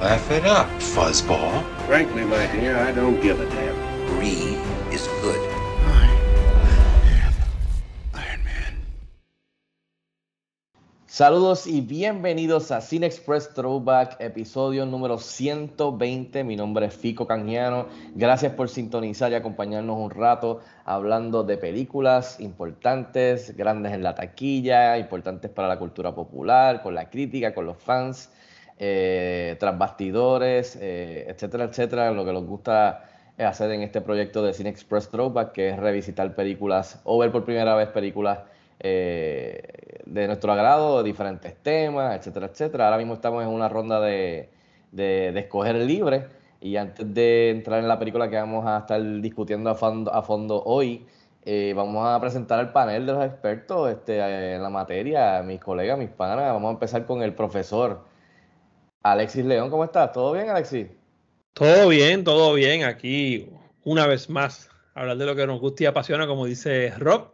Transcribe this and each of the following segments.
Laugh it up, fuzzball. Frankly, my dear, I don't give a damn. Brie is good. Iron Man. Saludos y bienvenidos a Cine Express Throwback, episodio número 120. Mi nombre es Fico Canjiano. Gracias por sintonizar y acompañarnos un rato hablando de películas importantes, grandes en la taquilla, importantes para la cultura popular, con la crítica, con los fans, eh, eh, etcétera, etcétera. Lo que nos gusta hacer en este proyecto de Cine Express Throwback, que es revisitar películas o ver por primera vez películas eh, de nuestro agrado, diferentes temas, etcétera, etcétera. Ahora mismo estamos en una ronda de, de, de escoger libre y antes de entrar en la película que vamos a estar discutiendo a fondo, a fondo hoy, eh, vamos a presentar al panel de los expertos este, en la materia, mis colegas, mis panas. Vamos a empezar con el profesor Alexis León. ¿Cómo estás? ¿Todo bien, Alexis? Todo bien, todo bien. Aquí, una vez más, hablar de lo que nos gusta y apasiona, como dice Rob.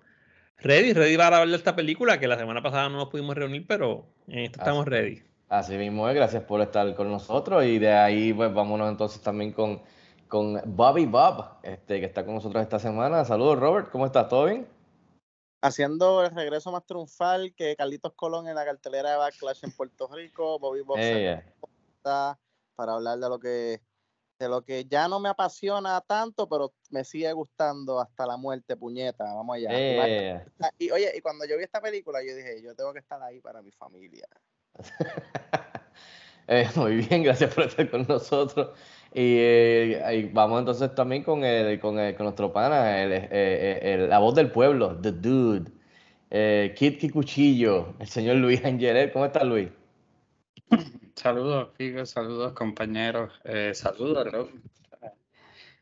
Ready, ready para hablar de esta película, que la semana pasada no nos pudimos reunir, pero en esto estamos ready. Así mismo es, gracias por estar con nosotros y de ahí pues vámonos entonces también con, con Bobby Bob, este, que está con nosotros esta semana. Saludos Robert, ¿cómo estás? ¿Todo bien? Haciendo el regreso más triunfal que Carlitos Colón en la cartelera de Backlash en Puerto Rico, Bobby Bob se Eh, para hablar de lo que de lo que ya no me apasiona tanto, pero me sigue gustando hasta la muerte, puñeta. Vamos allá. eh. Y oye, y cuando yo vi esta película, yo dije, yo tengo que estar ahí para mi familia. Eh, muy bien, gracias por estar con nosotros. Y, eh, vamos entonces también con, el, con, el- con nuestro pana, el- eh, eh, el- la voz del pueblo, The Dude, eh, Kid Kikuchillo, el señor Luis Angelet. ¿Cómo estás, Luis? Saludos, Figo, saludos, compañeros. Eh, saludos, Rob.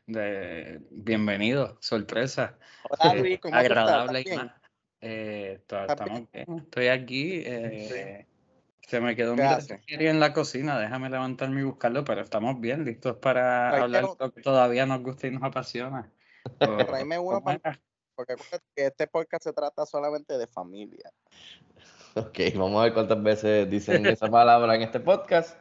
De, bienvenido, sorpresa. Hola, Luis, ¿cómo estás? agradable ¿Estás bien? Eh, ¿Estás estamos bien, estoy aquí. eh, se me quedó serie en la cocina, déjame levantarme y buscarlo, pero estamos bien, listos para Tráete hablar un- de lo que todavía nos gusta y nos apasiona. O- Tráeme uno. Porque acuérdate que este podcast se trata solamente de familia. Ok, vamos a ver cuántas veces dicen esa palabra en este podcast.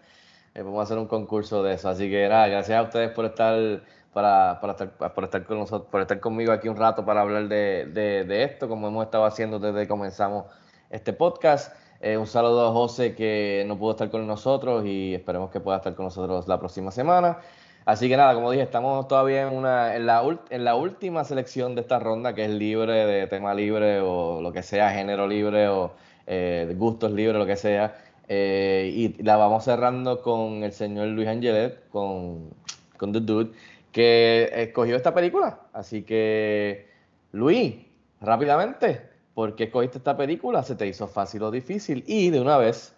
Eh, vamos a hacer un concurso de eso. Así que nada, gracias a ustedes por estar, para, para estar, por estar con nosotros, por estar conmigo aquí un rato para hablar de, de- de esto, como hemos estado haciendo desde que comenzamos este podcast. Eh, un saludo a José que no pudo estar con nosotros y esperemos que pueda estar con nosotros la próxima semana. Así que nada, como dije, estamos todavía en, una, en, la, en la última selección de esta ronda, que es libre, de tema libre o lo que sea, género libre o eh, gustos libres, lo que sea. Eh, y la vamos cerrando con el señor Luis Angelet, con, con The Dude, que escogió esta película. Así que, Luis, rápidamente, ¿por qué escogiste esta película? ¿Se te hizo fácil o difícil? Y de una vez,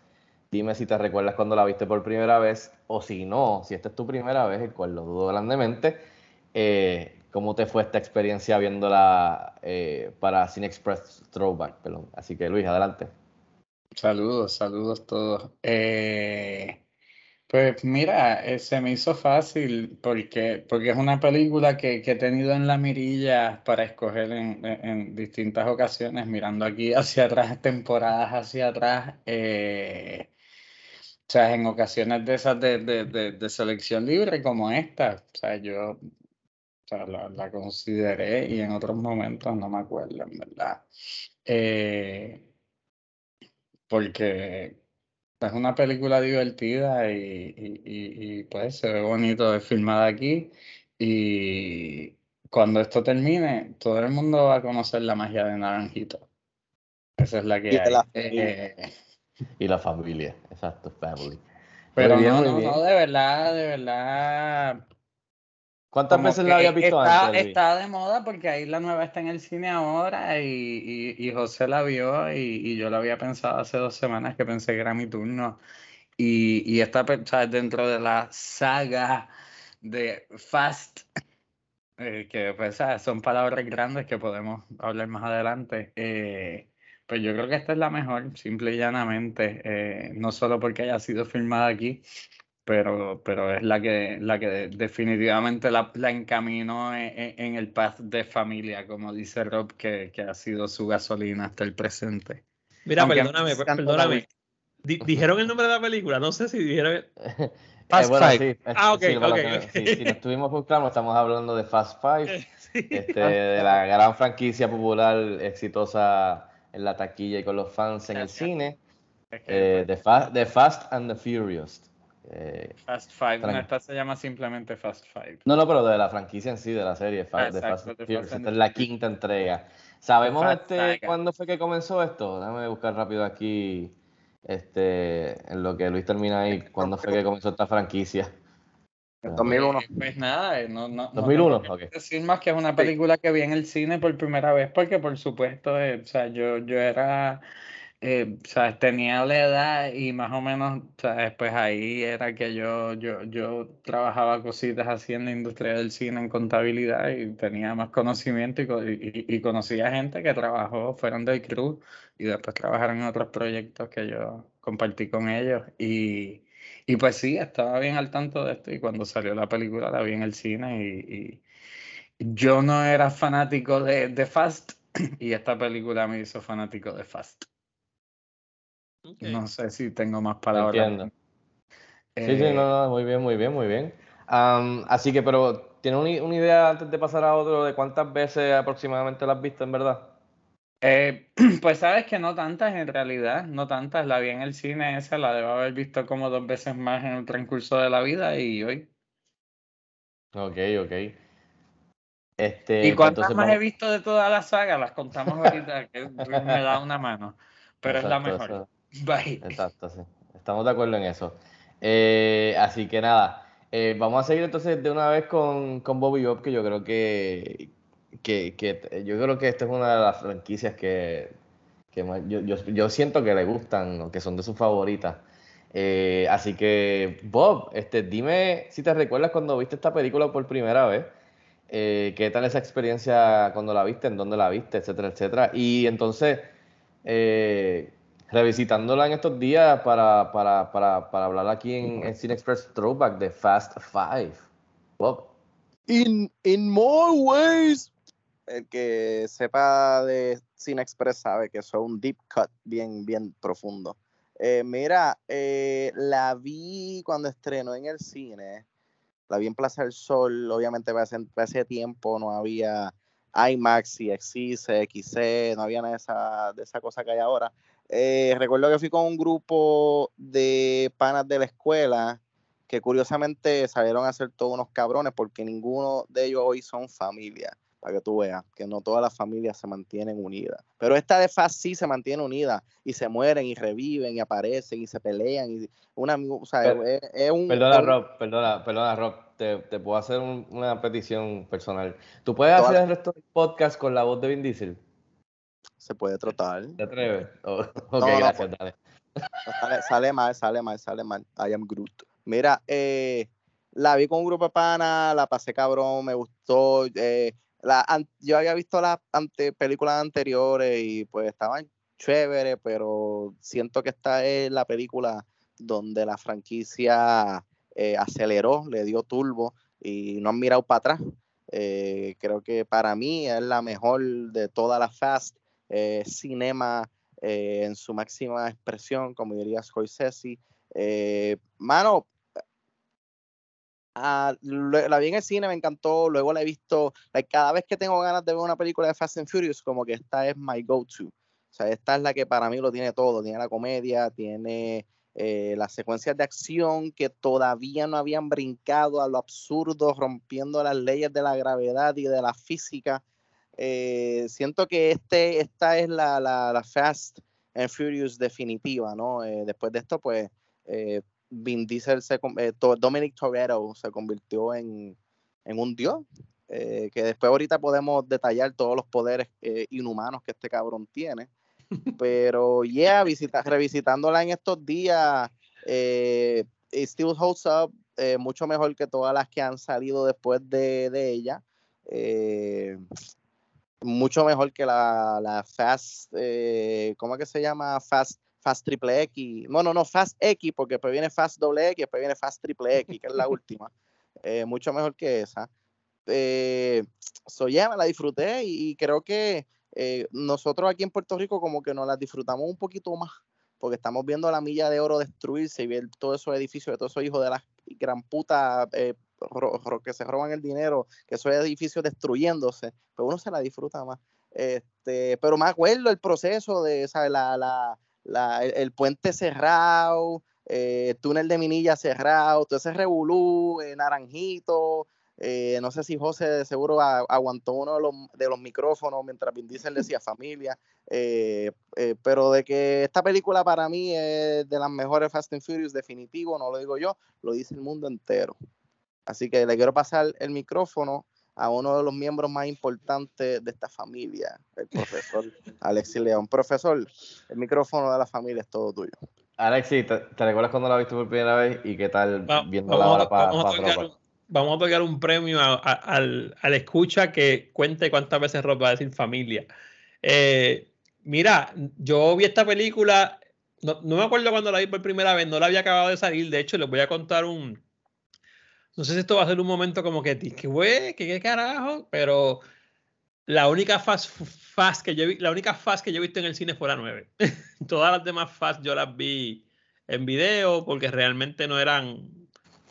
dime si te recuerdas cuando la viste por primera vez, o si no, si esta es tu primera vez, el cual lo dudo grandemente, eh, ¿cómo te fue esta experiencia viéndola eh, para Cine Express Throwback? Así que, Luis, adelante. Saludos, saludos todos. Eh, pues mira, eh, se me hizo fácil porque, porque es una película que, que he tenido en la mirilla para escoger en, en- en distintas ocasiones, mirando aquí hacia atrás, temporadas hacia atrás. eh, o sea, en ocasiones de esas de, de, de, de selección libre como esta. O sea, yo o sea, la, la consideré y en otros momentos no me acuerdo, en verdad. Eh, porque es una película divertida y, y- y- y, pues se ve bonito, es filmada aquí y cuando esto termine, todo el mundo va a conocer la magia de Naranjito. Esa es la que Y hay. la Eh, Y la familia, exacto, family. pero bien, no, no, no, de verdad, de verdad. ¿Cuántas Como veces la habías visto está, antes? Está de moda porque ahí la nueva está en el cine ahora y, y, y José la vio y, y yo la había pensado hace dos semanas que pensé que era mi turno Y, o sea, dentro de la saga de Fast, eh, que pues, ¿sabes? son palabras grandes que podemos hablar más adelante. eh, pues yo creo que esta es la mejor, simple y llanamente, eh, no solo porque haya sido filmada aquí, pero, pero es la que, la que definitivamente la, la encaminó en, en- en el path de familia, como dice Rob, que, que ha sido su gasolina hasta el presente. Mira, Aunque perdóname, perdóname. Di- ¿Dijeron el nombre de la película? No sé si dijeron. Eh, Fast bueno, Five. sí, es- Ah, ok, sí, para ok, que- ok. sí, si no estuvimos claros, estamos hablando de Fast Five, Sí. este, de la gran franquicia popular exitosa en la taquilla y con los fans en el cine, eh, de, Fa- de Fast and the Furious. Eh, Fast Five, no, Tran- esta se llama simplemente Fast Five. no, no, pero de la franquicia en sí, de la serie, Fa- Ah, de exacto, Fast de Furious. Fast and Esta es la Furious. quinta entrega. ¿Sabemos Fast este, cuándo fue que comenzó esto? Déjame buscar rápido aquí, este, en lo que Luis termina ahí, cuándo fue que comenzó esta franquicia. En 2001. Pues, pues nada, eh, no, no, no 2001, tengo que ok. decir más que es una película que vi en el cine por primera vez, porque por supuesto, eh, o sea, yo, yo era, eh, sea, tenía la edad y más o menos, sea, pues ahí era que yo, yo, yo trabajaba cositas así en la industria del cine, en contabilidad y tenía más conocimiento y, y, y conocía gente que trabajó, fueron del crew y después trabajaron en otros proyectos que yo compartí con ellos. Y... Y pues sí, estaba bien al tanto de esto y cuando salió la película la vi en el cine y, y yo no era fanático de, de Fast y esta película me hizo fanático de Fast. No sé si tengo más palabras. Entiendo. Sí, sí, Eh, no, no, muy bien, muy bien, muy bien. Así que, pero, ¿tiene una, una idea antes de pasar a otro de cuántas veces aproximadamente la has visto en verdad? eh, pues sabes que no tantas en realidad, no tantas. La vi en el cine esa, la debo haber visto como dos veces más en el transcurso de la vida y hoy. Ok, ok. Este, ¿Y cuántas entonces más he visto de toda la saga? Las contamos ahorita, que me da una mano. Pero es la mejor. Bye. Exacto, sí. Estamos de acuerdo en eso. Eh, así que nada, eh, vamos a seguir entonces de una vez con, con Bobby Bob, que yo creo que, que, yo creo que esta es una de las franquicias que, que más- yo, yo, yo siento que le gustan, o que son de sus favoritas. Eh, así que, Bob, este, dime si te recuerdas cuando viste esta película por primera vez. ¿qué tal esa experiencia cuando la viste? ¿En dónde la viste? Etcétera, etcétera. Y entonces, revisitándola en estos días para, para, para, para hablar aquí en, en Cine Express Throwback de Fast Five. Bob. In, in more ways. El que sepa de Cine Express sabe que eso es un deep cut bien, bien profundo. Eh, mira, eh, la vi cuando estrenó en el cine. La vi en Plaza del Sol. Obviamente, para ese, para ese tiempo no había IMAX, CXC, CXC, no había nada esa, de esa cosa que hay ahora. Eh, recuerdo que fui con un grupo de panas de la escuela que curiosamente salieron a ser todos unos cabrones porque ninguno de ellos hoy son familia, para que tú veas, que no todas las familias se mantienen unidas. Pero esta de Fast sí se mantiene unida y se mueren y reviven y aparecen y se pelean y una o sea, Per- es, es un Perdona, un- Rob, perdona, perdona, Rob. Te, te puedo hacer un- una petición personal. ¿Tú puedes Todas- hacer el resto del podcast con la voz de Vin Diesel? Se puede tratar. ¿Te atreves? Oh, ok, no, gracias, pues- dale. Sale, sale mal, sale mal, sale mal. I am Groot. Mira, eh, la vi con un grupo de panas, la pasé cabrón, me gustó. eh, la, an- yo había visto las ante, películas anteriores y pues estaban chéveres, pero siento que esta es la película donde la franquicia eh, aceleró, le dio turbo y no han mirado para atrás. Eh, creo que para mí es la mejor de todas las Fast. Eh, cinema eh, en su máxima expresión, como diría Scorsese. Eh, mano, ah, la vi en el cine, me encantó, luego la he visto, cada vez que tengo ganas de ver una película de Fast and Furious, como que esta es my go-to. O sea, esta es la que para mí lo tiene todo, tiene la comedia, tiene las secuencias de acción que todavía no habían brincado a lo absurdo, rompiendo las leyes de la gravedad y de la física. Eh, siento que este, esta es la, la, la Fast and Furious definitiva, ¿no? Eh, después de esto, pues, eh, Vin Diesel, se, Dominic Toretto se convirtió en, en un dios, que después ahorita podemos detallar todos los poderes inhumanos que este cabrón tiene. Pero, yeah, visita, revisitándola en estos días, it still holds up, mucho mejor que todas las que han salido después de, de ella. Eh, mucho mejor que la, la Fast, eh, ¿cómo es que se llama? Fast, Fast Triple X. No, no, no, Fast X, porque después viene Fast Doble X, después viene Fast Triple X, que es la última. Eh, mucho mejor que esa. Eh, so yeah, me la disfruté y, y creo que eh, nosotros aquí en Puerto Rico como que nos las disfrutamos un poquito más, porque estamos viendo la milla de oro destruirse y ver todos esos edificios de todos esos hijos de la gran puta eh, ro- ro- que se roban el dinero, que esos edificios destruyéndose, pero uno se la disfruta más. Este, pero me acuerdo el proceso de ¿sabes? La, la, la- el, el puente cerrado, eh, el túnel de Minilla cerrado, todo ese revolú, eh, naranjito. eh, no sé si José de seguro a- aguantó uno de los, de los micrófonos mientras Vin Diesel decía familia. pero de que esta película para mí es de las mejores Fast and Furious, definitivo, no lo digo yo, lo dice el mundo entero. Así que le quiero pasar el micrófono a uno de los miembros más importantes de esta familia, el profesor Alexis León. Profesor, el micrófono de la familia es todo tuyo. Alexi, ¿te, te recuerdas cuando la viste por primera vez y qué tal Va- viéndola vamos, ahora a, para vamos a otorgar un- vamos a otorgar un premio a- a- al, al escucha que cuente cuántas veces Rob va a decir familia. Eh, mira, yo vi esta película, no, no me acuerdo cuando la vi por primera vez, no la había acabado de salir, de hecho les voy a contar un... No sé si esto va a ser un momento como que, que qué carajo, pero la única fast, fast que yo vi, la única fast que yo he visto en el cine fue la 9. Todas las demás fast yo las vi en video porque realmente no eran,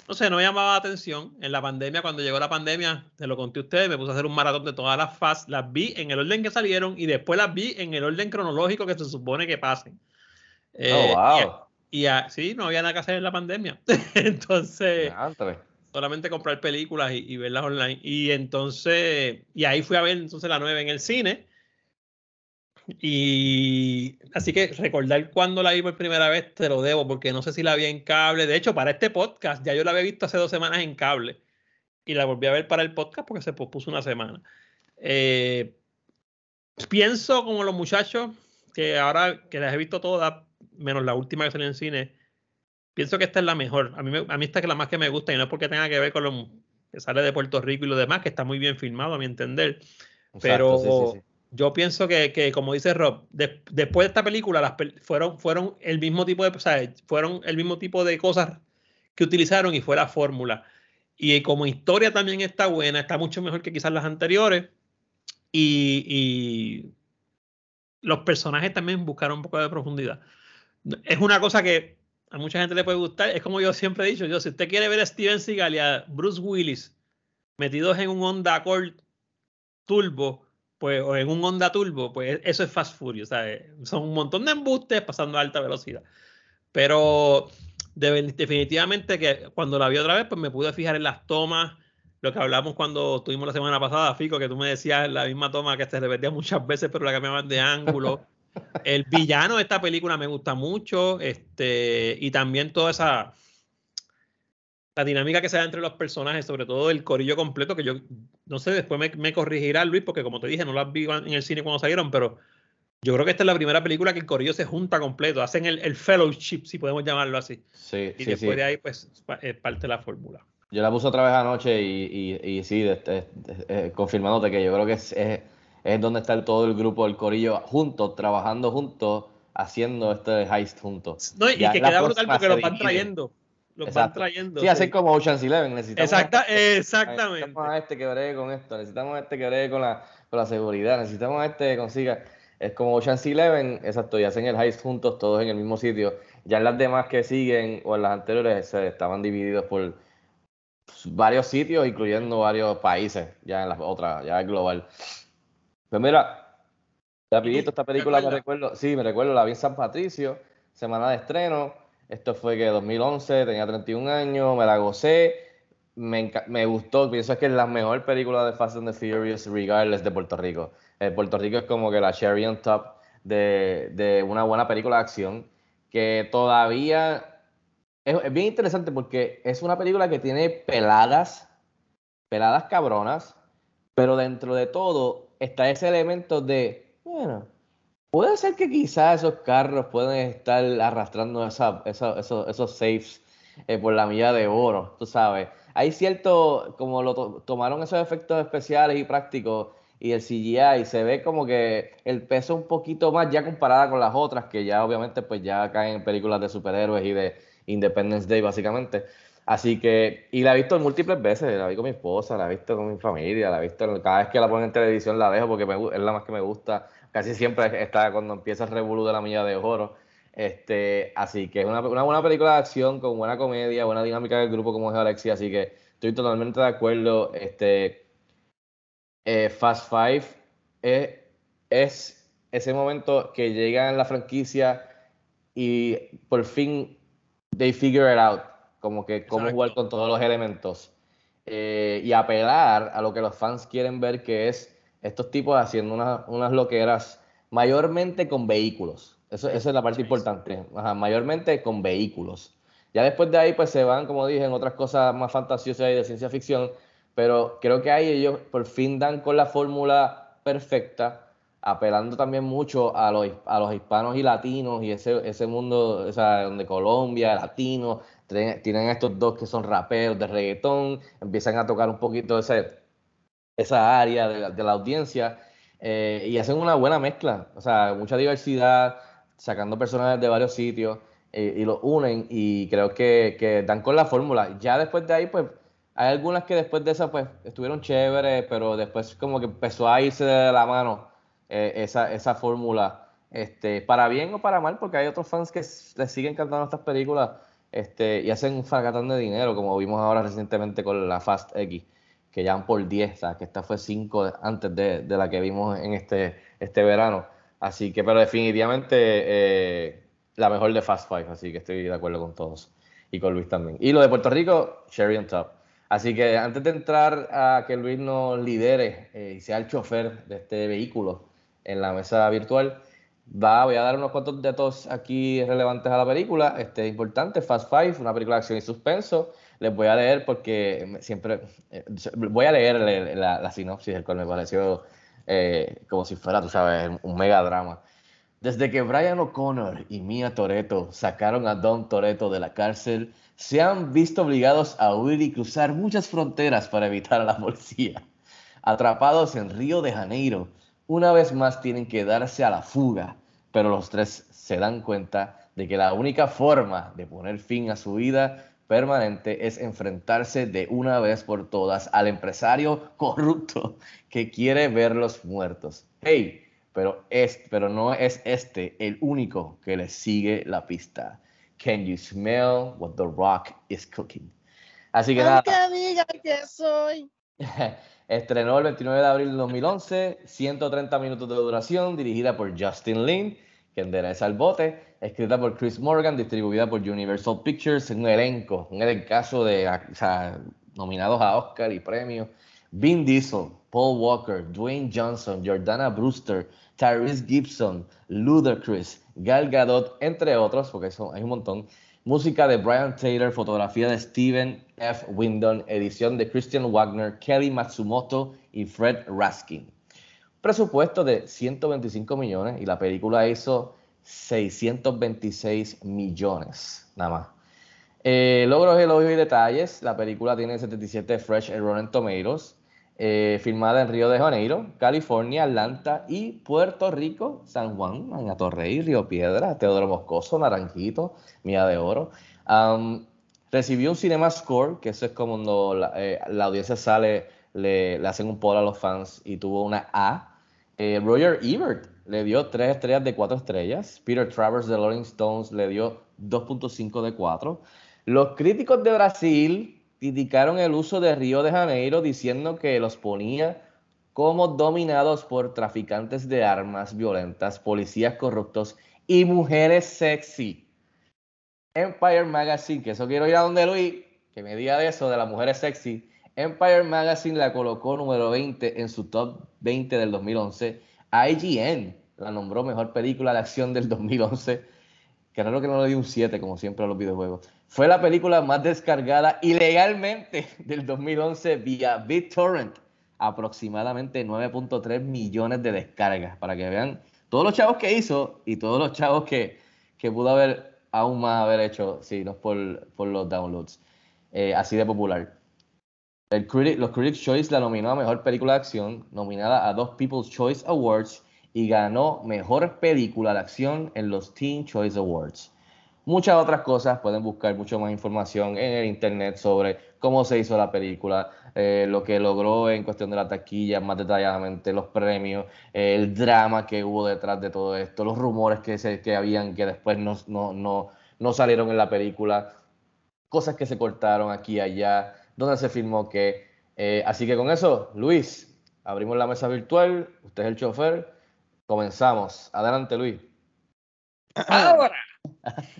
no sé, no me llamaba la atención. En la pandemia, cuando llegó la pandemia, te lo conté a ustedes, me puse a hacer un maratón de todas las fast, las vi en el orden que salieron y después las vi en el orden cronológico que se supone que pasen. Eh, Oh, wow. y a- Y, a- sí, no había nada que hacer en la pandemia. Entonces. Solamente comprar películas y, verlas online. Y entonces, y ahí fui a ver entonces la 9 en el cine. Y así que recordar cuando la vi por primera vez te lo debo, porque no sé si la vi en cable. De hecho, para este podcast, ya yo la había visto hace dos semanas en cable. Y la volví a ver para el podcast porque se pospuso una semana. Eh, pienso como los muchachos, que ahora que las he visto todas, menos la última que salió en cine, pienso que esta es la mejor. A mí, me- a mí esta es la más que me gusta y no es porque tenga que ver con lo que sale de Puerto Rico y lo demás, que está muy bien filmado a mi entender. Pero Exacto, sí, sí, sí. yo pienso que, que, como dice Rob, de- después de esta película las pel- fueron, fueron el mismo tipo de, o sea, fueron el mismo tipo de cosas que utilizaron y fue la fórmula. Y como historia también está buena, está mucho mejor que quizás las anteriores. Y, y los personajes también buscaron un poco de profundidad. Es una cosa que a mucha gente le puede gustar. Es como yo siempre he dicho, yo, si usted quiere ver a Steven Seagal y a Bruce Willis metidos en un Honda Accord Turbo, pues, o en un Honda Turbo, pues eso es Fast Furious. Son un montón de embustes pasando a alta velocidad. Pero de- definitivamente que cuando la vi otra vez, pues me pude fijar en las tomas, lo que hablamos cuando tuvimos la semana pasada, Fico, que tú me decías la misma toma que se repetía muchas veces, pero la cambiaban de ángulo. El villano de esta película me gusta mucho, este, y también toda esa la dinámica que se da entre los personajes, sobre todo el corillo completo, que yo no sé, después me, me corregirá Luis, porque como te dije, no las vi en el cine cuando salieron, pero yo creo que esta es la primera película que el corillo se junta completo, hacen el, el fellowship, si podemos llamarlo así. Sí, Y sí, después sí. de ahí, pues, es parte de la fórmula. Yo la puse otra vez anoche y, y, y sí, de- de- de- eh, confirmándote que yo creo que es, es, es donde está todo el grupo, el corillo, juntos, trabajando juntos, haciendo este heist juntos. No, y Ya que queda brutal porque los van trayendo. Los van Exacto. trayendo. Sí, así como Ocean's Eleven. Necesitamos Exacta- este- exactamente. Necesitamos a este que bregue con esto, necesitamos a este que bregue con la, con la seguridad, necesitamos a este que consiga. Es como Ocean's Eleven, exacto, y hacen el heist juntos, todos en el mismo sitio. Ya en las demás que siguen, o en las anteriores, se estaban divididos por varios sitios, incluyendo varios países, ya en las otras, ya global. Pues mira, rapidito esta película me recuerdo, sí, me recuerdo, la vi en San Patricio, semana de estreno, esto fue que 2011, tenía 31 años, me la gocé, me, me gustó, pienso que es la mejor película de Fast and the Furious, regardless de Puerto Rico. Eh, Puerto Rico es como que la cherry on top de, de una buena película de acción, que todavía es, es bien interesante porque es una película que tiene peladas, peladas cabronas, pero dentro de todo está ese elemento de, bueno, Puede ser que quizás esos carros pueden estar arrastrando esa, esa- esos, esos safes eh, por la milla de oro, tú sabes. Hay cierto, como lo to- tomaron esos efectos especiales y prácticos y el CGI, se ve como que el peso un poquito más ya comparada con las otras, que ya obviamente pues ya caen en películas de superhéroes y de Independence Day básicamente. Así que, y la he visto múltiples veces, la vi con mi esposa, la he visto con mi familia, la he visto, cada vez que la ponen en televisión la dejo porque me es la más que me gusta. Casi siempre está cuando empieza el revolú de la milla de oro. Este, así que es una, una buena película de acción con buena comedia, buena dinámica del grupo como es Alexia, así que estoy totalmente de acuerdo. Este, eh, Fast Five es, es ese momento que llega en la franquicia y por fin they figure it out, como que cómo Exacto. jugar con todos los elementos eh, y apelar a lo que los fans quieren ver, que es estos tipos haciendo una- unas loqueras mayormente con vehículos. Eso, esa es la parte importante, Ajá, mayormente con vehículos. Ya después de ahí, pues se van, como dije, en otras cosas más fantasiosas y de ciencia ficción, pero creo que ahí ellos por fin dan con la fórmula perfecta, apelando también mucho a los, a los hispanos y latinos y ese, ese mundo, o sea, donde Colombia, latinos, tienen, estos dos que son raperos de reggaetón, empiezan a tocar un poquito ese, esa área de la, de la audiencia eh, y hacen una buena mezcla, o sea, mucha diversidad, sacando personajes de varios sitios eh, y los unen y creo que, que dan con la fórmula. Ya después de ahí, pues, hay algunas que después de esa, pues, estuvieron chéveres, pero después como que empezó a irse de la mano eh, esa, esa fórmula, este, para bien o para mal, porque hay otros fans que les siguen cantando estas películas este, y hacen un fracatán de dinero, como vimos ahora recientemente con la Fast X, que ya van por 10, o sea, que esta fue 5 antes de, de la que vimos en este, este verano. Así que, pero definitivamente eh, la mejor de Fast Five, así que estoy de acuerdo con todos y con Luis también. Y lo de Puerto Rico, Sherry on top. Así que antes de entrar a que Luis nos lidere eh, y sea el chofer de este vehículo en la mesa virtual, va, voy a dar unos cuantos datos aquí relevantes a la película. Este, importante, Fast Five, una película de acción y suspenso. Les voy a leer porque siempre, eh, voy a leer la, la- la sinopsis, el cual me pareció eh, como si fuera, tú sabes, un mega drama. Desde que Brian O'Connor y Mia Toretto sacaron a Don Toretto de la cárcel, se han visto obligados a huir y cruzar muchas fronteras para evitar a la policía. Atrapados en Río de Janeiro, una vez más tienen que darse a la fuga, pero los tres se dan cuenta de que la única forma de poner fin a su vida permanente es enfrentarse de una vez por todas al empresario corrupto que quiere verlos muertos. Hey, pero, es, pero no es este el único que le sigue la pista. Can you smell what the rock is cooking? Así que nada. diga que soy. Estrenó el 29 de abril de 2011, 130 minutos de duración, dirigida por Justin Lin, que endereza el bote, escrita por Chris Morgan, distribuida por Universal Pictures, un elenco, un elencazo de nominados a Oscar y premios. Vin Diesel, Paul Walker, Dwayne Johnson, Jordana Brewster, Tyrese Gibson, Ludacris, Gal Gadot, entre otros, porque son, hay un montón. Música de Brian Taylor, fotografía de Steven F. Windon, edición de Christian Wagner, Kelly Matsumoto y Fred Raskin. Presupuesto de 125 millones y la película hizo 626 millones, nada más. Eh, logros, elogios y detalles. La película tiene 77 Fresh en Rotten Tomatoes. Eh, filmada en Río de Janeiro, California, Atlanta y Puerto Rico, San Juan, Torrey, Río Piedra, Teodoro Moscoso, Naranjito, Mía de Oro. Recibió un Cinema Score, que eso es como cuando la, eh, audiencia sale, le, hacen un poll a los fans y tuvo una A. Eh, Roger Ebert le dio 3 estrellas de 4 estrellas. Peter Travers de Rolling Stones le dio 2.5 de 4. Los críticos de Brasil criticaron el uso de Río de Janeiro diciendo que los ponía como dominados por traficantes de armas violentas, policías corruptos y mujeres sexy. Empire Magazine, que eso quiero ir a donde Luis, que me diga de eso, de las mujeres sexy. Empire Magazine la colocó número 20 en su top 20 del 2011. IGN la nombró mejor película de acción del 2011. Que raro que no le dio un 7, como siempre a los videojuegos. Fue la película más descargada ilegalmente del 2011 vía BitTorrent. Aproximadamente 9.3 millones de descargas. Para que vean todos los chavos que hizo y todos los chavos que, que pudo haber aún más haber hecho, si no por, por los downloads, eh, así de popular. Los Critics' Choice la nominó a Mejor Película de Acción, nominada a dos People's Choice Awards y ganó Mejor Película de Acción en los Teen Choice Awards. Muchas otras cosas, pueden buscar mucho más información en el internet sobre cómo se hizo la película, eh, lo que logró en cuestión de la taquilla, más detalladamente los premios, eh, el drama que hubo detrás de todo esto, los rumores que, se, que habían que después no, no, no, no salieron en la película, cosas que se cortaron aquí y allá, donde se filmó que. Eh, así que con eso, Luis, abrimos la mesa virtual, usted es el chofer, comenzamos. Adelante, Luis. Ahora.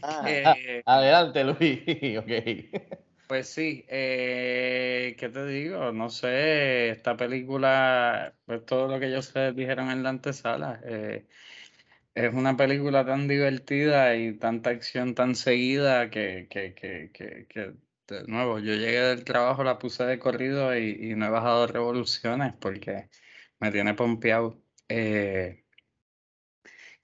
Ah, Eh, Adelante, Luis. ok. Pues sí, eh, ¿qué te digo? No sé, esta película, pues todo lo que ellos dijeron en la antesala, eh, es una película tan divertida y tanta acción tan seguida que, que, que, que, que, de nuevo, yo llegué del trabajo, la puse de corrido y, y no he bajado revoluciones porque me tiene pompeado. Eh,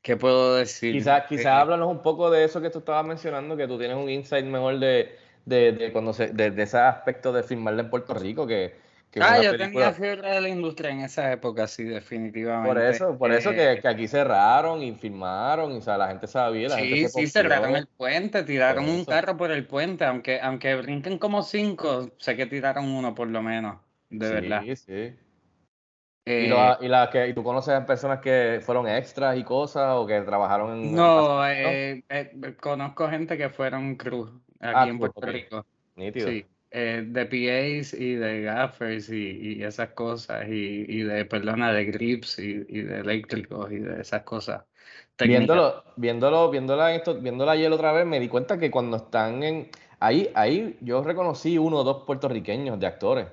¿qué puedo decir? Quizás Eh, quizá háblanos un poco de eso que tú estabas mencionando, que tú tienes un insight mejor de, de, de cuando se, de, de ese aspecto de filmarla en Puerto Rico, que, Ah, yo película- tenía fiebre de la industria en esa época, sí, definitivamente. Por eso, por eso Eh, que, que aquí cerraron y filmaron, y o sea, la gente sabía, la Sí, gente se sí, cerraron el puente, tiraron un carro por el puente, aunque, aunque brinquen como cinco, sé que tiraron uno por lo menos, de Sí, verdad. sí. Eh, y, lo- y la que, y tú conoces personas que fueron extras y cosas o que trabajaron en no, eh, eh, conozco gente que fueron cruz aquí Ah, en Puerto ok. Rico. Nítido. Sí, eh, de PAs y de gaffers y, y esas cosas, y, y de, perdona, de grips y, y de eléctricos y de esas cosas. técnicas. Viéndolo, viéndolo, viéndola, en esto, viéndola ayer otra vez, me di cuenta que cuando están en ahí, ahí yo reconocí uno o dos puertorriqueños de actores.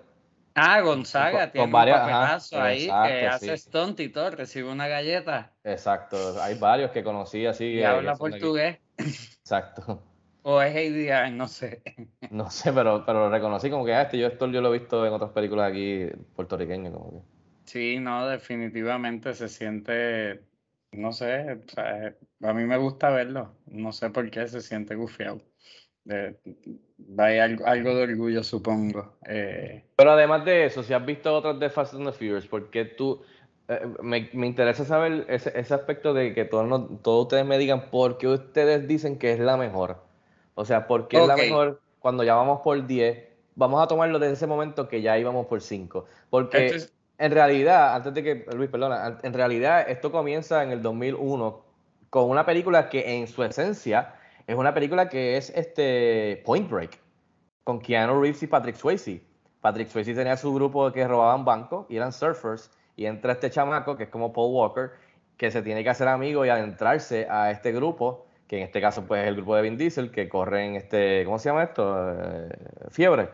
Ah, Gonzaga con tiene un ajá, papelazo ahí que hace sí. stunt y todo, recibe una galleta Exacto, hay varios que conocí así. y eh, habla aquí. portugués. Exacto. O es ADR, no sé. No sé, pero, pero lo reconocí como que ah, este yo esto yo lo he visto en otras películas aquí puertorriqueñas, como que. Sí, no, definitivamente se siente, no sé, o sea, a mí me gusta verlo. No sé por qué se siente gufiado. Eh, hay algo, algo de orgullo, supongo. Eh, Pero además de eso, si has visto otras de Fast and the Furious, porque tú, eh, me, me interesa saber ese, ese aspecto de que todos, nos- todos ustedes me digan por qué ustedes dicen que es la mejor. O sea, por qué es la mejor cuando ya vamos por 10. Vamos a tomarlo desde ese momento que ya íbamos por 5. Porque en realidad, antes de que, Luis, perdona, en realidad esto comienza en el 2001 con una película que en su esencia es una película que es este Point Break con Keanu Reeves y Patrick Swayze. Patrick Swayze tenía su grupo que robaban bancos y eran surfers. Y entra este chamaco, que es como Paul Walker, que se tiene que hacer amigo y adentrarse a este grupo, que en este caso pues es el grupo de Vin Diesel, que corre en este, ¿cómo se llama esto? Eh, fiebre.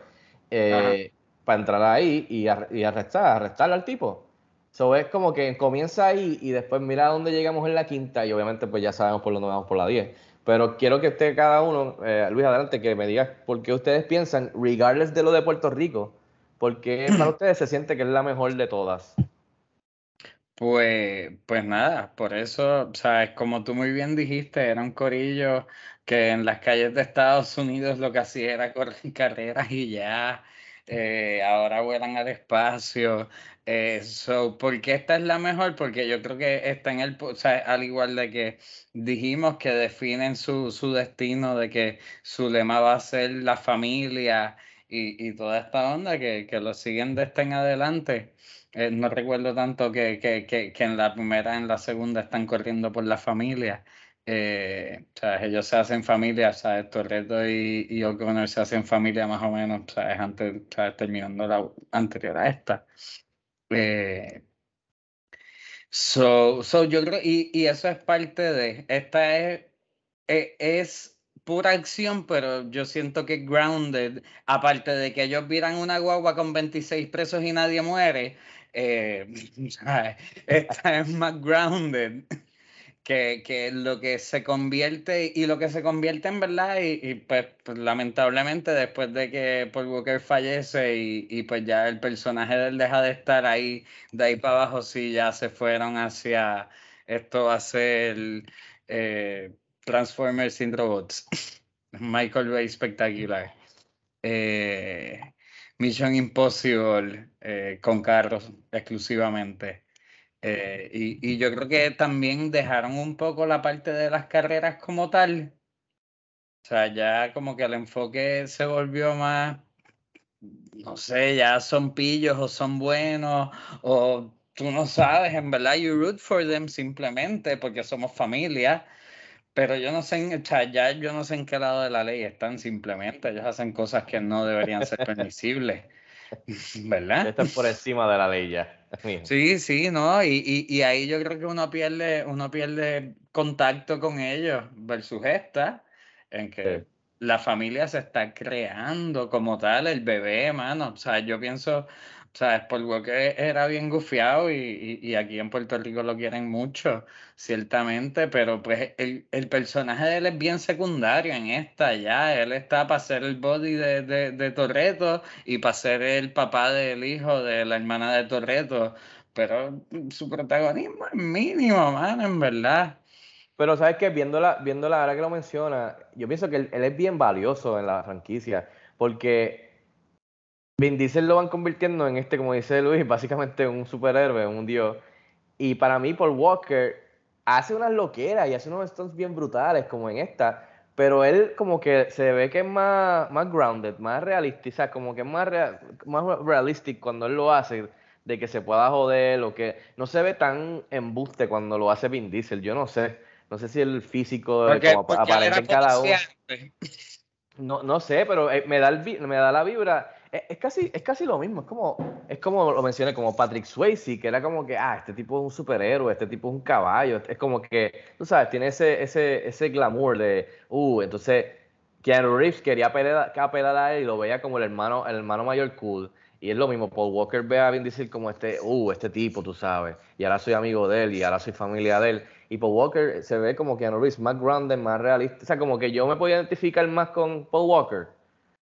Eh, para entrar ahí y, ar- y arrestar, al tipo. So es como que comienza ahí y después mira a dónde llegamos en la quinta y obviamente pues ya sabemos por dónde vamos por la 10. Pero quiero que esté cada uno, eh, Luis, adelante, que me digas por qué ustedes piensan, regardless de lo de Puerto Rico, por qué para ustedes se siente que es la mejor de todas. Pues, pues nada, por eso, sabes, como tú muy bien dijiste, era un corillo que en las calles de Estados Unidos lo que hacía era correr carreras y ya, eh, ahora vuelan al espacio. Eh, ¿por qué esta es la mejor? Porque yo creo que está en el, o sea, al igual de que dijimos que definen su, su destino, de que su lema va a ser la familia y, y toda esta onda, que, que lo siguen de adelante. Eh, no recuerdo tanto que, que, que, que en la primera, en la segunda están corriendo por la familia. Eh, o sea, ellos se hacen familia, ¿sabes? Toretto y, y O'Connor se hacen familia más o menos, ¿sabes? Antes, ¿sabes? Terminando la anterior a esta. Eh, so, so yo creo, y, y eso es parte de, esta es, e- es, pura acción, pero yo siento que grounded, aparte de que ellos vieran una guagua con 26 presos y nadie muere, eh, esta es más grounded que, que lo que se convierte y lo que se convierte en verdad y, pues, pues, lamentablemente después de que Paul Walker fallece y, y pues ya el personaje de él deja de estar ahí de ahí para abajo sí ya se fueron hacia esto va a ser eh, Transformers sin robots. Michael Bay espectacular. Eh, Mission Impossible eh, con carros exclusivamente. Eh, y, y, yo creo que también dejaron un poco la parte de las carreras como tal. O sea, ya como que el enfoque se volvió más, no sé, ya son pillos o son buenos o tú no sabes, en verdad, you root for them simplemente porque somos familia. Pero yo no sé, ya yo no sé en qué lado de la ley están simplemente. Ellos hacen cosas que no deberían ser permisibles. ¿Verdad? Están por encima de la ley ya. Sí, sí, ¿no? Y, y, y, ahí yo creo que uno pierde, uno pierde contacto con ellos versus esta, en que sí. la familia se está creando como tal, el bebé, mano. O sea, yo pienso, sea, Paul Walker era bien gufiado y, y, aquí en Puerto Rico lo quieren mucho, ciertamente, pero pues el, el, personaje de él es bien secundario en esta ya. Él está para ser el body de, de, de Torreto y para ser el papá del hijo de la hermana de Torreto, pero su protagonismo es mínimo, man, en verdad. Pero sabes que viéndola, viéndola ahora que lo menciona, yo pienso que él, él es bien valioso en la franquicia, porque Vin Diesel lo van convirtiendo en este, como dice Luis, básicamente un superhéroe, un dios. Y para mí, Paul Walker hace unas loqueras y hace unos stunts bien brutales, como en esta. Pero él como que se ve que es más, más grounded, más realista, o sea, como que es más, real, más realistic cuando él lo hace, de que se pueda joder, o que no se ve tan embuste cuando lo hace Vin Diesel, yo no sé. No sé si el físico porque, como porque aparece en cada uno. No, no sé, pero eh, me da, el, me da la vibra es, casi, es casi lo mismo, es como, es como lo mencioné, como Patrick Swayze, que era como que, ah, este tipo es un superhéroe, este tipo es un caballo, es como que, tú sabes, tiene ese, ese, ese glamour de, uh, entonces Keanu Reeves quería apelar a él y lo veía como el hermano, el hermano mayor cool. Y es lo mismo, Paul Walker ve a Vin Diesel como este, uh, este tipo, tú sabes, y ahora soy amigo de él, y ahora soy familia de él. Y Paul Walker se ve como Keanu Reeves más grande, más realista. O sea, como que yo me puedo identificar más con Paul Walker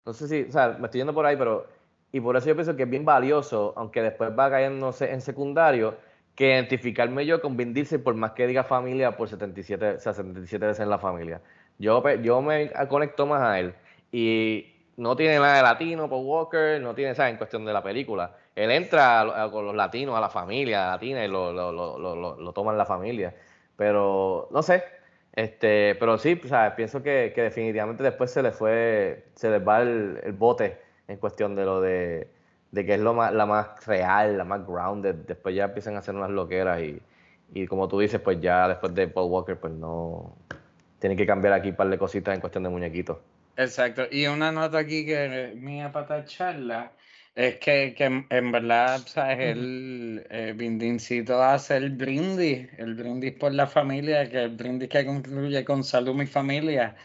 no sé si, o sea, me estoy yendo por ahí, pero. Y por eso yo pienso que es bien valioso, aunque después va cayendo en secundario, que identificarme yo con Vin por más que diga familia, por 77, o sea, 77 veces en la familia. Yo, yo me conecto más a él. Y no tiene nada de latino, Paul Walker, no tiene, ¿sabes? En cuestión de la película. Él entra con los latinos, a la familia latina, y lo, lo, lo, lo toma en la familia. Pero, no sé, este, pero sí, ¿sabes? pienso que, que, definitivamente después se les fue, se les va el, el bote en cuestión de lo de, de, que es lo más, la más real, la más grounded. Después ya empiezan a hacer unas loqueras y, y como tú dices, pues ya después de Paul Walker, pues no, tienen que cambiar aquí un par de cositas en cuestión de muñequitos. Exacto, y una nota aquí que mía para charla es que, que en verdad, ¿sabes? El eh, Vindincito hace el brindis, el brindis por la familia, que el brindis que concluye con salud mi familia.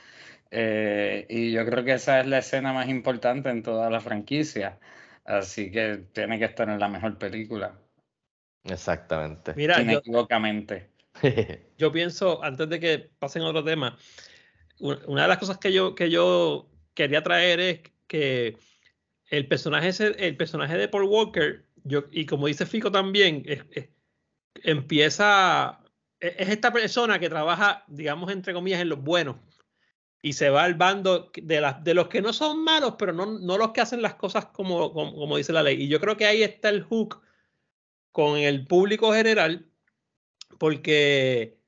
Eh, y yo creo que esa es la escena más importante en toda la franquicia. Así que tiene que estar en la mejor película. Exactamente. Mira, Inequívocamente. Yo, yo pienso, antes de que pasen a otro tema, una de las cosas que yo, que yo quería traer es que el personaje, el personaje de Paul Walker, yo, y como dice Fico también, empieza, es, es, esta persona que trabaja, digamos, entre comillas, en los buenos. Y se va al bando de, las, de los que no son malos, pero no, no los que hacen las cosas como, como, como dice la ley. Y yo creo que ahí está el hook con el público general, porque